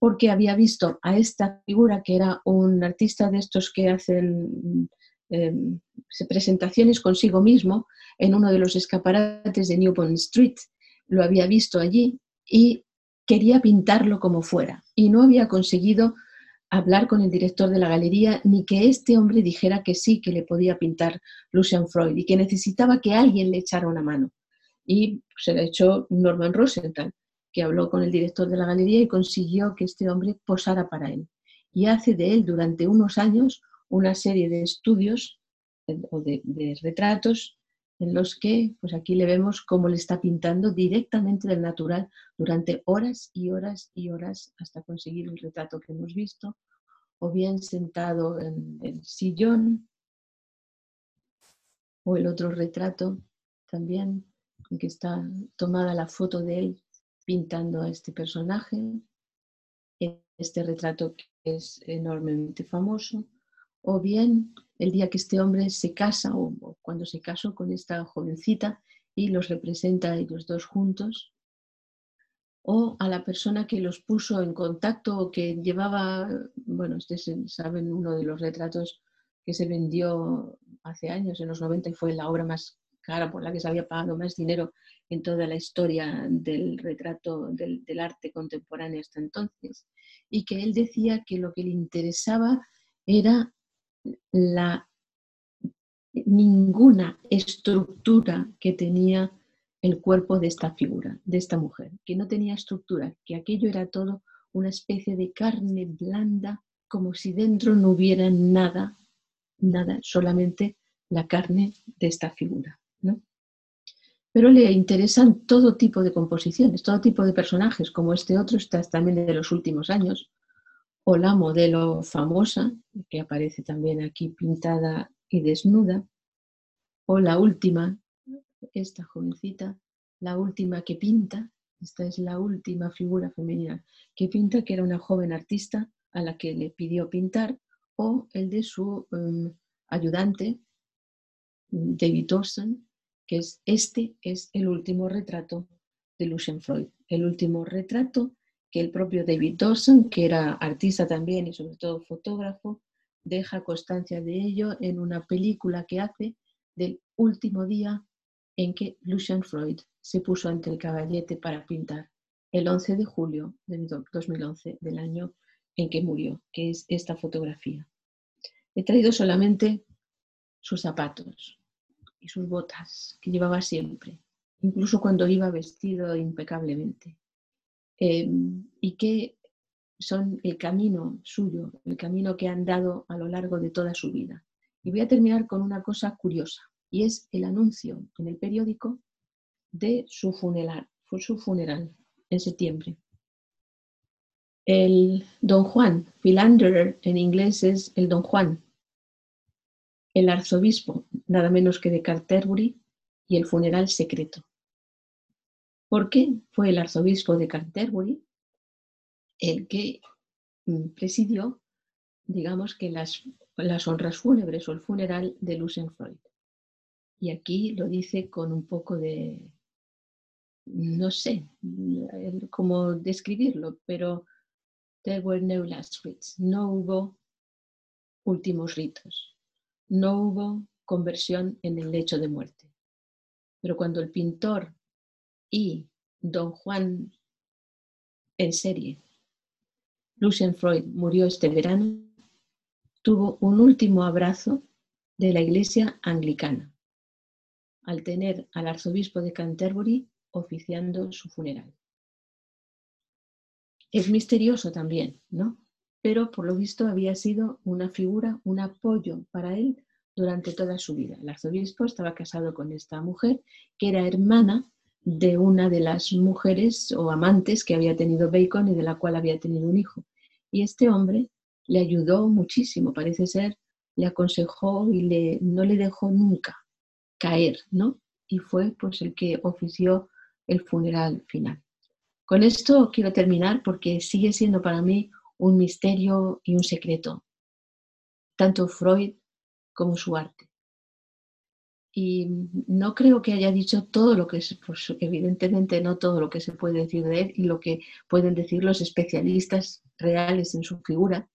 porque había visto a esta figura que era un artista de estos que hacen Em, presentaciones consigo mismo en uno de los escaparates de Newport Street. Lo había visto allí y quería pintarlo como fuera. Y no había conseguido hablar con el director de la galería ni que este hombre dijera que sí, que le podía pintar Lucian Freud y que necesitaba que alguien le echara una mano. Y se le echó Norman Rosenthal, que habló con el director de la galería y consiguió que este hombre posara para él. Y hace de él durante unos años una serie de estudios eh, o de, retratos en los que, pues aquí le vemos cómo le está pintando directamente del natural durante horas y horas y horas hasta conseguir el retrato que hemos visto, o bien sentado en el sillón, o el otro retrato también, en que está tomada la foto de él pintando a este personaje, este retrato que es enormemente famoso, o bien el día que este hombre se casa o, cuando se casó con esta jovencita y los representa a ellos dos juntos, o a la persona que los puso en contacto o que llevaba, bueno, ustedes saben, uno de los retratos que se vendió hace años, en los 90, y fue la obra más cara por la que se había pagado más dinero en toda la historia del retrato del, arte contemporáneo hasta entonces, y que él decía que lo que le interesaba era la ninguna estructura que tenía el cuerpo de esta figura, de esta mujer, que no tenía estructura, que aquello era todo una especie de carne blanda, como si dentro no hubiera nada, nada, solamente la carne de esta figura. ¿no? Pero le interesan todo tipo de composiciones, todo tipo de personajes, como este otro, está también de los últimos años, o la modelo famosa, que aparece también aquí pintada y desnuda, o la última, esta jovencita, la última que pinta, esta es la última figura femenina que pinta, que era una joven artista a la que le pidió pintar, o el de su em, ayudante, David Dawson, que es este es el último retrato de Lucien Freud, el último retrato que el propio David Dawson, que era artista también y sobre todo fotógrafo, deja constancia de ello en una película que hace del último día en que Lucian Freud se puso ante el caballete para pintar, el 11 de julio de 2011, del año en que murió, que es esta fotografía. He traído solamente sus zapatos y sus botas que llevaba siempre, incluso cuando iba vestido impecablemente, em, y que son el camino suyo, el camino que han dado a lo largo de toda su vida. Y voy a terminar con una cosa curiosa, y es el anuncio en el periódico de su funeral, su funeral en septiembre. El Don Juan, Philander en inglés es el Don Juan, el arzobispo, nada menos que de Canterbury, y el funeral secreto. ¿Por qué fue el arzobispo de Canterbury el que mm, presidió, digamos que las, las honras fúnebres o el funeral de Lucien Freud. Y aquí lo dice con un poco de, no sé cómo describirlo, pero there were no last rites, no hubo últimos ritos, no hubo conversión en el lecho de muerte. Pero cuando el pintor y don Juan en serie Lucien Freud murió este verano, tuvo un último abrazo de la Iglesia anglicana, al tener al arzobispo de Canterbury oficiando su funeral. Es misterioso también, ¿no? Pero por lo visto había sido una figura, un apoyo para él durante toda su vida. El arzobispo estaba casado con esta mujer, que era hermana de una de las mujeres o amantes que había tenido Bacon y de la cual había tenido un hijo. Y este hombre le ayudó muchísimo, parece ser, le aconsejó y le, no le dejó nunca caer, ¿no? Y fue pues el que ofició el funeral final. Con esto quiero terminar porque sigue siendo para mí un misterio y un secreto, tanto Freud como su arte y no creo que haya dicho todo lo que es, pues, evidentemente no todo lo que se puede decir de él y lo que pueden decir los especialistas reales en su figura,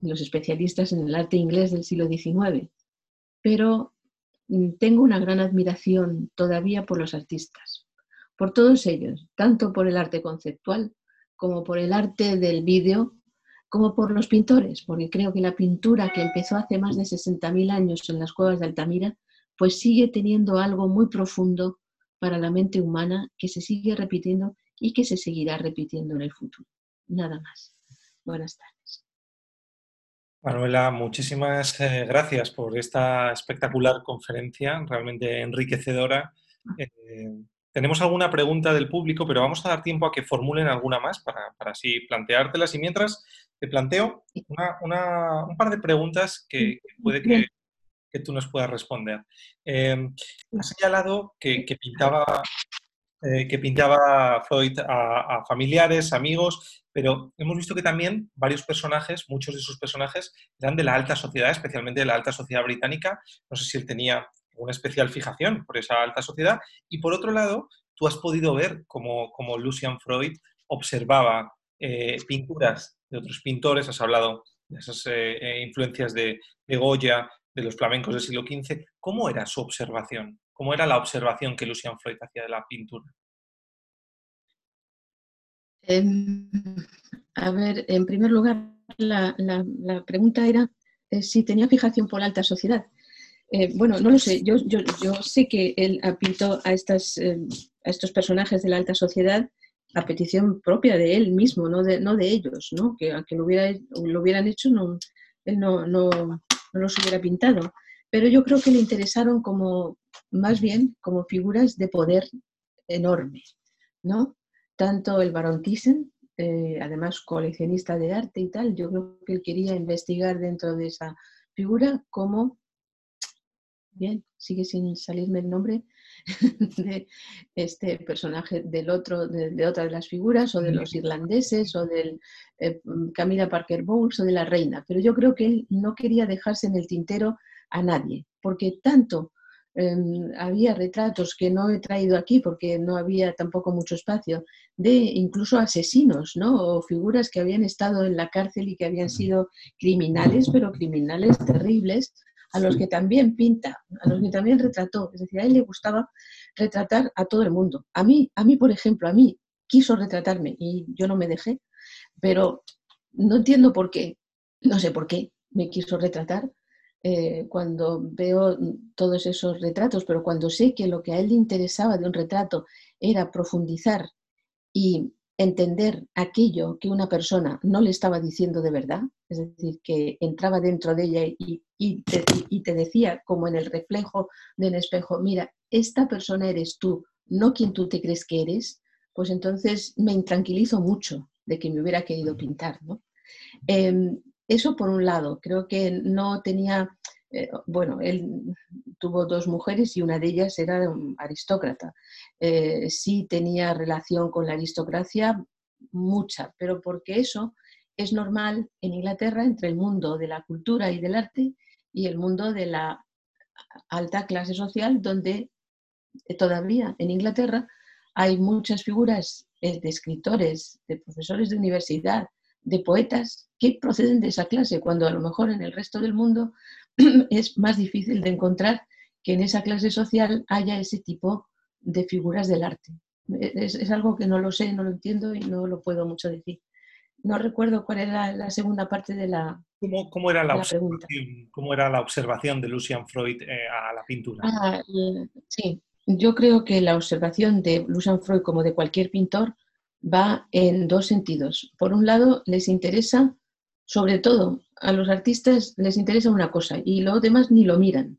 los especialistas en el arte inglés del siglo XIX. Pero mm, tengo una gran admiración todavía por los artistas, por todos ellos, tanto por el arte conceptual como por el arte del vídeo, como por los pintores, porque creo que la pintura que empezó hace más de 60.000 años en las cuevas de Altamira pues sigue teniendo algo muy profundo para la mente humana que se sigue repitiendo y que se seguirá repitiendo en el futuro. Nada más. Buenas tardes. Manuela, muchísimas eh, gracias por esta espectacular conferencia, realmente enriquecedora. Eh, tenemos alguna pregunta del público, pero vamos a dar tiempo a que formulen alguna más para, así planteártelas. Y mientras te planteo un par de preguntas que puede que que tú nos puedas responder. Eh, has señalado que, pintaba eh, que pintaba Freud a, familiares, amigos, pero hemos visto que también varios personajes, muchos de sus personajes, eran de la alta sociedad, especialmente de la alta sociedad británica. No sé si él tenía una especial fijación por esa alta sociedad. Y por otro lado, tú has podido ver cómo, Lucian Freud observaba eh, pinturas de otros pintores, has hablado de esas eh, influencias de, de Goya, de los flamencos del siglo XV. ¿Cómo era su observación? ¿Cómo era la observación que Lucian Freud hacía de la pintura? Em, a ver, en primer lugar, la, pregunta era eh, si tenía fijación por la alta sociedad. Eh, bueno, no lo sé. Yo, sé que él pintó a, estas, em, a estos personajes de la alta sociedad a petición propia de él mismo, no de, no de ellos, ¿no? Que aunque lo, hubiera, lo hubieran hecho, no, él no, no los hubiera pintado. Pero yo creo que le interesaron como más bien como figuras de poder enorme, ¿no? Tanto el barón Thyssen, eh, además coleccionista de arte y tal, yo creo que él quería investigar dentro de esa figura como, bien, sigue sin salirme el nombre, de este personaje del otro, de, otra de las figuras, o de los irlandeses, o del eh, Camila Parker Bowles, o de la reina. Pero yo creo que él no quería dejarse en el tintero a nadie, porque tanto Em, había retratos que no he traído aquí porque no había tampoco mucho espacio, de incluso asesinos, ¿no? O figuras que habían estado en la cárcel y que habían sido criminales, pero criminales terribles, a los que también pinta, a los que también retrató. Es decir, a él le gustaba retratar a todo el mundo. A mí, a mí, por ejemplo, a mí quiso retratarme y yo no me dejé, pero no entiendo por qué, no sé por qué me quiso retratar, eh, cuando veo todos esos retratos, pero cuando sé que lo que a él le interesaba de un retrato era profundizar y entender aquello que una persona no le estaba diciendo de verdad, es decir, que entraba dentro de ella y, te, y te decía como en el reflejo del espejo, mira, esta persona eres tú, no quien tú te crees que eres, pues entonces me intranquilizo mucho de que me hubiera querido pintar. ¿no? Em, eso por un lado, creo que no tenía, eh, bueno, él tuvo dos mujeres y una de ellas era aristócrata. Eh, sí tenía relación con la aristocracia, mucha, pero porque eso es normal en Inglaterra entre el mundo de la cultura y del arte y el mundo de la alta clase social, donde todavía en Inglaterra hay muchas figuras eh, de escritores, de profesores de universidad, de poetas que proceden de esa clase, cuando a lo mejor en el resto del mundo es más difícil de encontrar que en esa clase social haya ese tipo de figuras del arte. Es, algo que no lo sé, no lo entiendo y no lo puedo mucho decir. No recuerdo cuál era la segunda parte de la, ¿Cómo, era, la, observación, ¿Cómo era la observación de Lucian Freud eh, a la pintura? Ah, sí, yo creo que la observación de Lucian Freud, como de cualquier pintor, va en dos sentidos. Por un lado, les interesa, sobre todo a los artistas, les interesa una cosa y los demás ni lo miran.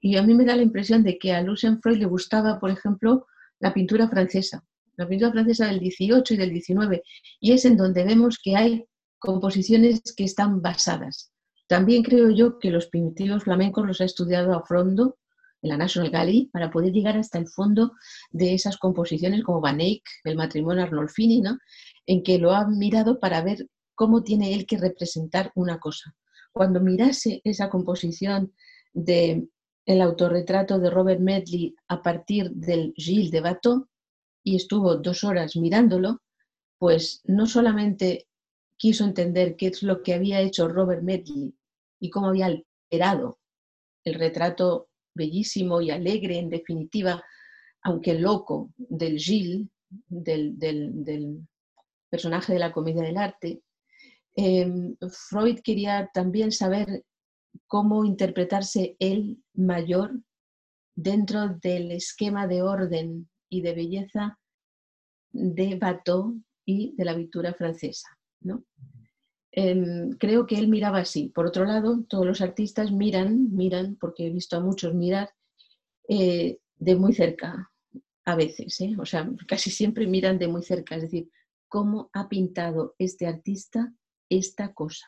Y a mí me da la impresión de que a Lucien Freud le gustaba, por ejemplo, la pintura francesa, la pintura francesa del 18 y del 19, y es en donde vemos que hay composiciones que están basadas. También creo yo que los primitivos flamencos los ha estudiado a fondo en la National Gallery para poder llegar hasta el fondo de esas composiciones como Van Eyck, el matrimonio Arnolfini, ¿no? en que lo ha mirado para ver cómo tiene él que representar una cosa. Cuando mirase esa composición de el autorretrato de Robert Medley a partir del Gilles de Bateau y estuvo dos horas mirándolo, pues no solamente quiso entender qué es lo que había hecho Robert Medley y cómo había alterado el retrato bellísimo y alegre, en definitiva, aunque loco, del Gilles, del, personaje de la comedia del arte. Em, Freud quería también saber cómo interpretarse él mayor dentro del esquema de orden y de belleza de Bateau y de la pintura francesa. ¿no? Em, creo que él miraba así. Por otro lado, todos los artistas miran, miran, porque he visto a muchos mirar eh, de muy cerca, a veces, ¿eh? o sea, casi siempre miran de muy cerca, es decir, cómo ha pintado este artista esta cosa.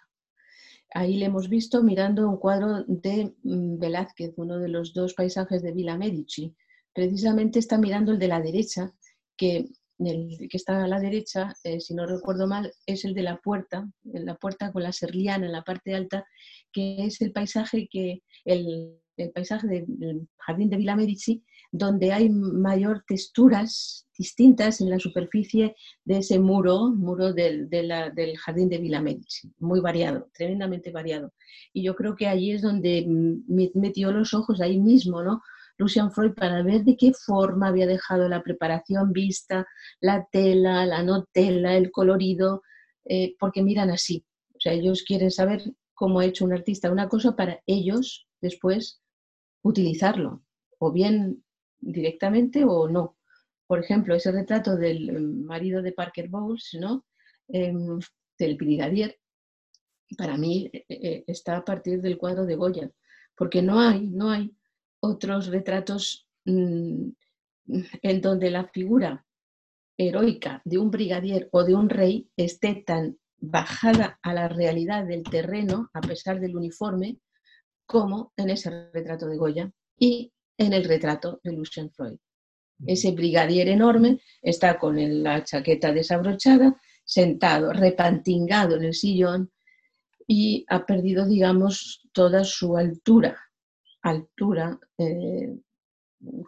Ahí le hemos visto mirando un cuadro de mm, Velázquez, uno de los dos paisajes de Villa Medici. Precisamente está mirando el de la derecha que el que está a la derecha, eh, si no recuerdo mal, es el de la puerta, la puerta con la serliana en la parte alta, que es el paisaje que el, paisaje del jardín de Villa Medici, donde hay mayor texturas distintas en la superficie de ese muro, muro del, del jardín de Villa Medici, muy variado, tremendamente variado. Y yo creo que allí es donde metió los ojos ahí mismo, ¿no? Lucian Freud para ver de qué forma había dejado la preparación vista, la tela, la no tela, el colorido, eh, porque miran así. O sea, ellos quieren saber cómo ha hecho un artista una cosa para ellos después utilizarlo, o bien directamente o no. Por ejemplo, ese retrato del marido de Parker Bowles, ¿no? Em, del brigadier, para mí eh, eh, está a partir del cuadro de Goya, porque no hay, no hay otros retratos mm, en donde la figura heroica de un brigadier o de un rey esté tan bajada a la realidad del terreno, a pesar del uniforme, como en ese retrato de Goya y en el retrato de Lucien Freud. Ese brigadier enorme está con la chaqueta desabrochada, sentado, repantingado en el sillón y ha perdido, digamos, toda su altura altura eh,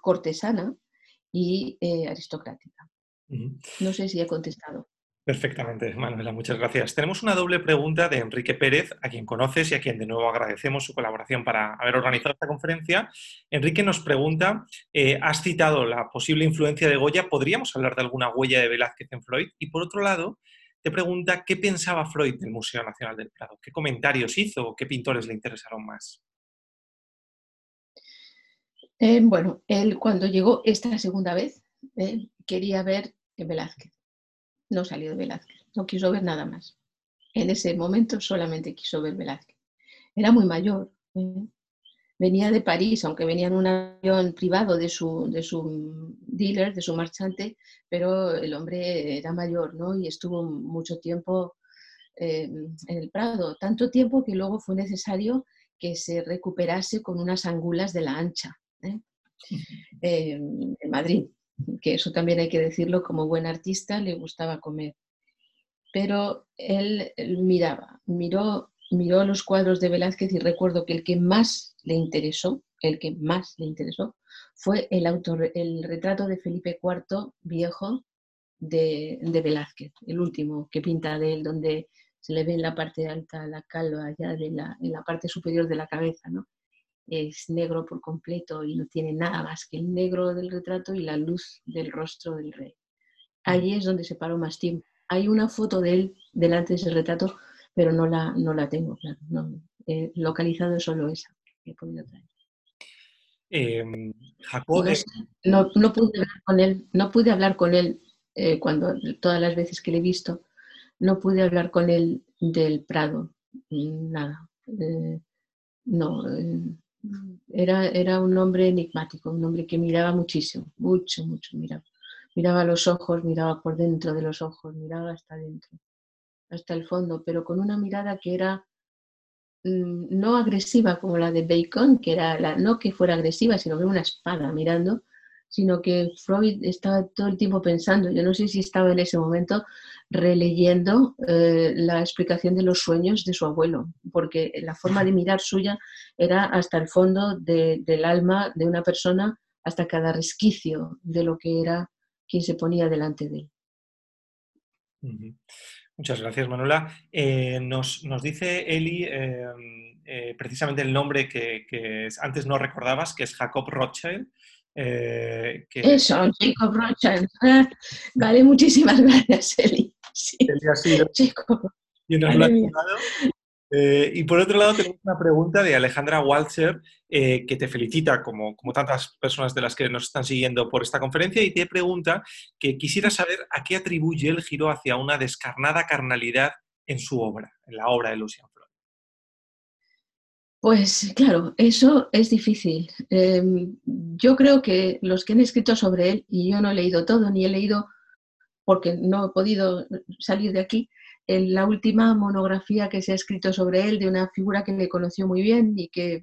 cortesana y eh, aristocrática. No sé si he contestado. Perfectamente, Manuela, muchas gracias. Tenemos una doble pregunta de Enrique Pérez, a quien conoces y a quien de nuevo agradecemos su colaboración para haber organizado esta conferencia. Enrique nos pregunta, eh, has citado la posible influencia de Goya, ¿podríamos hablar de alguna huella de Velázquez en Freud? Y por otro lado, te pregunta qué pensaba Freud del Museo Nacional del Prado, qué comentarios hizo o qué pintores le interesaron más. Eh, bueno, él cuando llegó esta segunda vez quería ver Velázquez. No salió de Velázquez, no quiso ver nada más. En ese momento solamente quiso ver Velázquez. Era muy mayor. ¿eh? Venía de París, aunque venía en un avión privado de su, de su dealer, de su marchante, pero el hombre era mayor ¿no? y estuvo mucho tiempo en el Prado. Tanto tiempo que luego fue necesario que se recuperase con unas angulas de la ancha ¿eh? en Madrid, que eso también hay que decirlo, como buen artista le gustaba comer. Pero él, miraba, miró, miró los cuadros de Velázquez y recuerdo que el que más le interesó, el que más le interesó, fue el, autor, el retrato de Felipe IV viejo de, Velázquez, el último que pinta de él, donde se le ve en la parte alta la calva ya de la, en la parte superior de la cabeza, ¿no? Es negro por completo y no tiene nada más que el negro del retrato y la luz del rostro del rey. Allí es donde se paró más tiempo. Hay una foto de él delante de ese retrato, pero no la, no la tengo, claro. No, he localizado solo esa que he podido traer. Em, no, no, pude hablar con él, no pude hablar con él eh, cuando todas las veces que le he visto, no pude hablar con él del Prado, nada. Eh, no, eh, era, era un hombre enigmático, un hombre que miraba muchísimo, mucho, mucho, miraba. Miraba los ojos, miraba por dentro de los ojos, miraba hasta dentro, hasta el fondo, pero con una mirada que era mm, no agresiva como la de Bacon, que era la, no que fuera agresiva, sino que era una espada mirando, sino que Freud estaba todo el tiempo pensando, yo no sé si estaba en ese momento releyendo eh, la explicación de los sueños de su abuelo, porque la forma de mirar suya era hasta el fondo del alma de una persona, hasta cada resquicio de lo que era quien se ponía delante de él. Muchas gracias, Manuela. Eh, nos, dice Eli eh, precisamente el nombre que, antes no recordabas, que es Jacob Rothschild, eh, Eso, Jacob Rothschild. Ah, vale, muchísimas gracias, Eli. Sí. Eh, y por otro lado, tenemos una pregunta de Alejandra Walzer, eh, que te felicita, como, como tantas personas de las que nos están siguiendo por esta conferencia, y te pregunta que quisiera saber a qué atribuye el giro hacia una descarnada carnalidad en su obra, en la obra de Lucian pues claro, eso es difícil. Em, yo creo que los que han escrito sobre él, y yo no he leído todo, ni he leído porque no he podido salir de aquí, en la última monografía que se ha escrito sobre él, de una figura que le conoció muy bien y que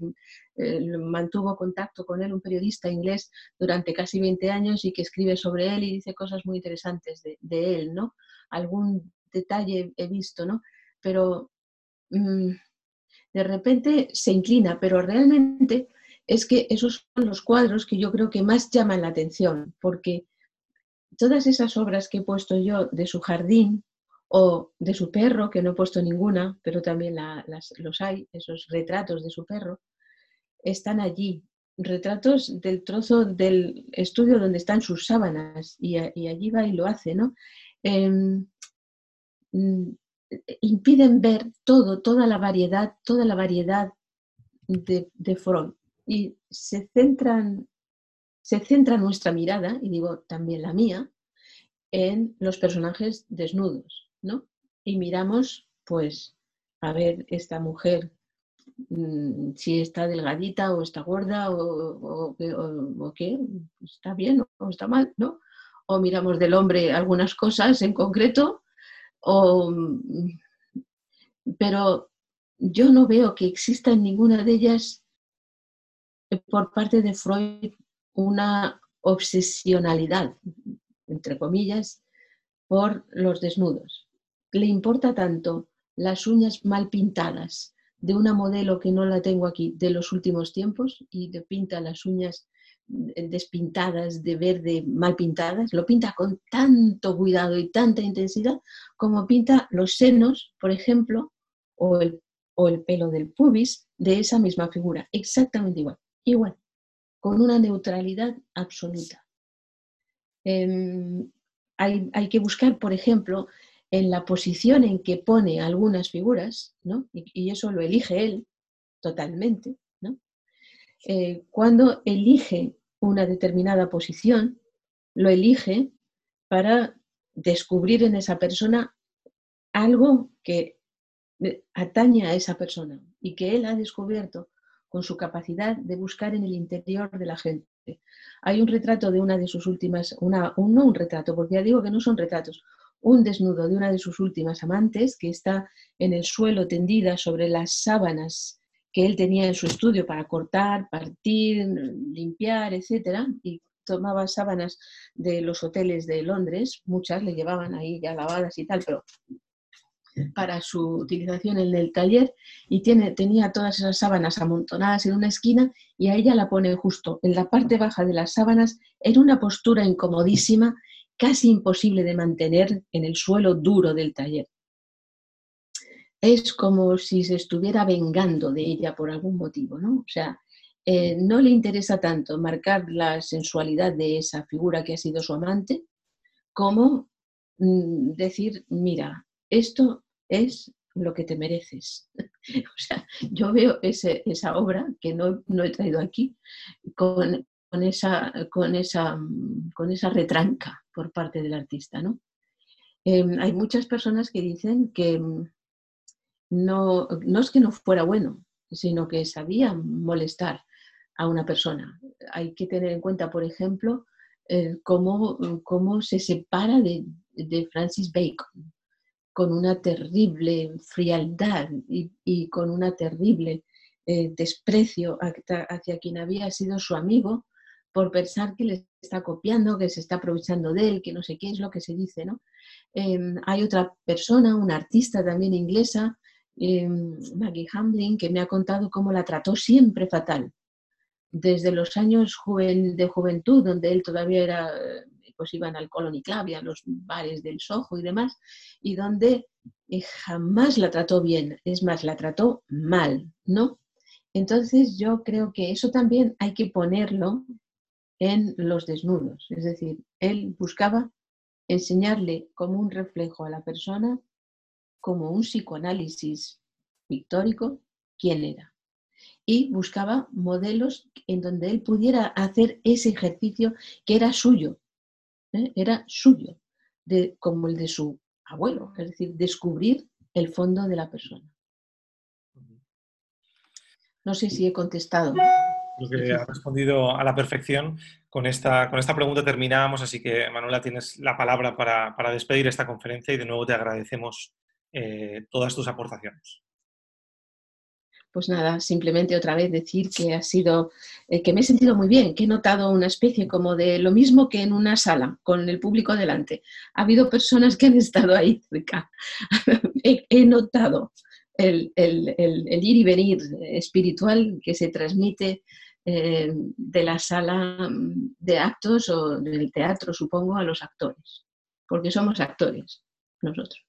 mantuvo contacto con él un periodista inglés durante casi 20 años y que escribe sobre él y dice cosas muy interesantes de, él, ¿no? Algún detalle he visto, ¿no? Pero mm, de repente se inclina, pero realmente es que esos son los cuadros que yo creo que más llaman la atención, porque todas esas obras que he puesto yo de su jardín o de su perro, que no he puesto ninguna, pero también los hay, esos retratos de su perro, están allí. Retratos del trozo del estudio donde están sus sábanas y, allí va y lo hace, ¿no? Em, mm, impiden ver todo, toda la variedad, toda la variedad de, de Freud y se centran, se centra nuestra mirada, y digo también la mía, en los personajes desnudos, ¿no? Y miramos, pues, a ver esta mujer mm, si está delgadita o está gorda o, o, qué, está bien o está mal, ¿no? O miramos del hombre algunas cosas en concreto, o, pero yo no veo que exista en ninguna de ellas por parte de Freud una obsesionalidad, entre comillas, por los desnudos. Le importa tanto las uñas mal pintadas de una modelo que no la tengo aquí de los últimos tiempos y le pinta las uñas despintadas de verde mal pintadas, lo pinta con tanto cuidado y tanta intensidad como pinta los senos, por ejemplo, o el, o el pelo del pubis de esa misma figura, exactamente igual igual, con una neutralidad absoluta. Em, hay, que buscar, por ejemplo, en la posición en que pone algunas figuras, ¿no? y, eso lo elige él totalmente. Eh, cuando elige una determinada posición, lo elige para descubrir en esa persona algo que atañe a esa persona y que él ha descubierto con su capacidad de buscar en el interior de la gente. Hay un retrato de una de sus últimas, una, un, no un retrato, porque ya digo que no son retratos, un desnudo de una de sus últimas amantes que está en el suelo tendida sobre las sábanas que él tenía en su estudio para cortar, partir, limpiar, etc. Y tomaba sábanas de los hoteles de Londres, muchas le llevaban ahí ya lavadas y tal, pero para su utilización en el taller y tiene, tenía todas esas sábanas amontonadas en una esquina y a ella la pone justo en la parte baja de las sábanas en una postura incomodísima, casi imposible de mantener en el suelo duro del taller. Es como si se estuviera vengando de ella por algún motivo, ¿no? O sea, eh, no le interesa tanto marcar la sensualidad de esa figura que ha sido su amante, como mm, decir, mira, esto es lo que te mereces. o sea, yo veo esa obra que no, he traído aquí con, esa, con, esa, con esa retranca por parte del artista. ¿no? Em, hay muchas personas que dicen que mm, no, no es que no fuera bueno, sino que sabía molestar a una persona. Hay que tener en cuenta, por ejemplo, cómo, cómo, se separa de, de Francis Bacon con una terrible frialdad y, con una terrible eh, desprecio hacia, quien había sido su amigo por pensar que le está copiando, que se está aprovechando de él, que no sé qué es lo que se dice. ¿no? Em, hay otra persona, una artista también inglesa, em, Maggie Hamlin, que me ha contado cómo la trató siempre fatal. Desde los años de juventud, donde él todavía era pues iban al Colony Club y a los bares del Soho y demás, y donde eh, jamás la trató bien, es más, la trató mal, ¿no? Entonces yo creo que eso también hay que ponerlo en los desnudos, es decir, él buscaba enseñarle como un reflejo a la persona, como un psicoanálisis pictórico, quién era. Y buscaba modelos en donde él pudiera hacer ese ejercicio que era suyo, ¿eh? era suyo, de, como el de su abuelo, es decir, descubrir el fondo de la persona. No sé si he contestado. Lo que ha respondido a la perfección. Con esta, con esta pregunta terminamos, así que Manuela tienes la palabra para, despedir esta conferencia y de nuevo te agradecemos eh, todas tus aportaciones. pues nada, simplemente otra vez decir que ha sido, eh, que me he sentido muy bien, que he notado una especie como de lo mismo que en una sala, con el público delante. Ha habido personas que han estado ahí cerca. he, notado el, ir y venir espiritual que se transmite eh, de la sala de actos o del teatro, supongo, a los actores, porque somos actores nosotros.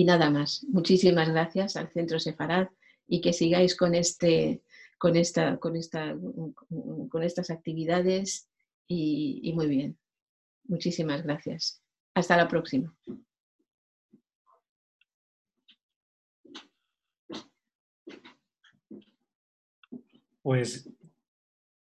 Y nada más. Muchísimas gracias al Centro Sefarad y que sigáis con, este, con, esta, con, esta, con estas actividades y, y muy bien. Muchísimas gracias. Hasta la próxima. Pues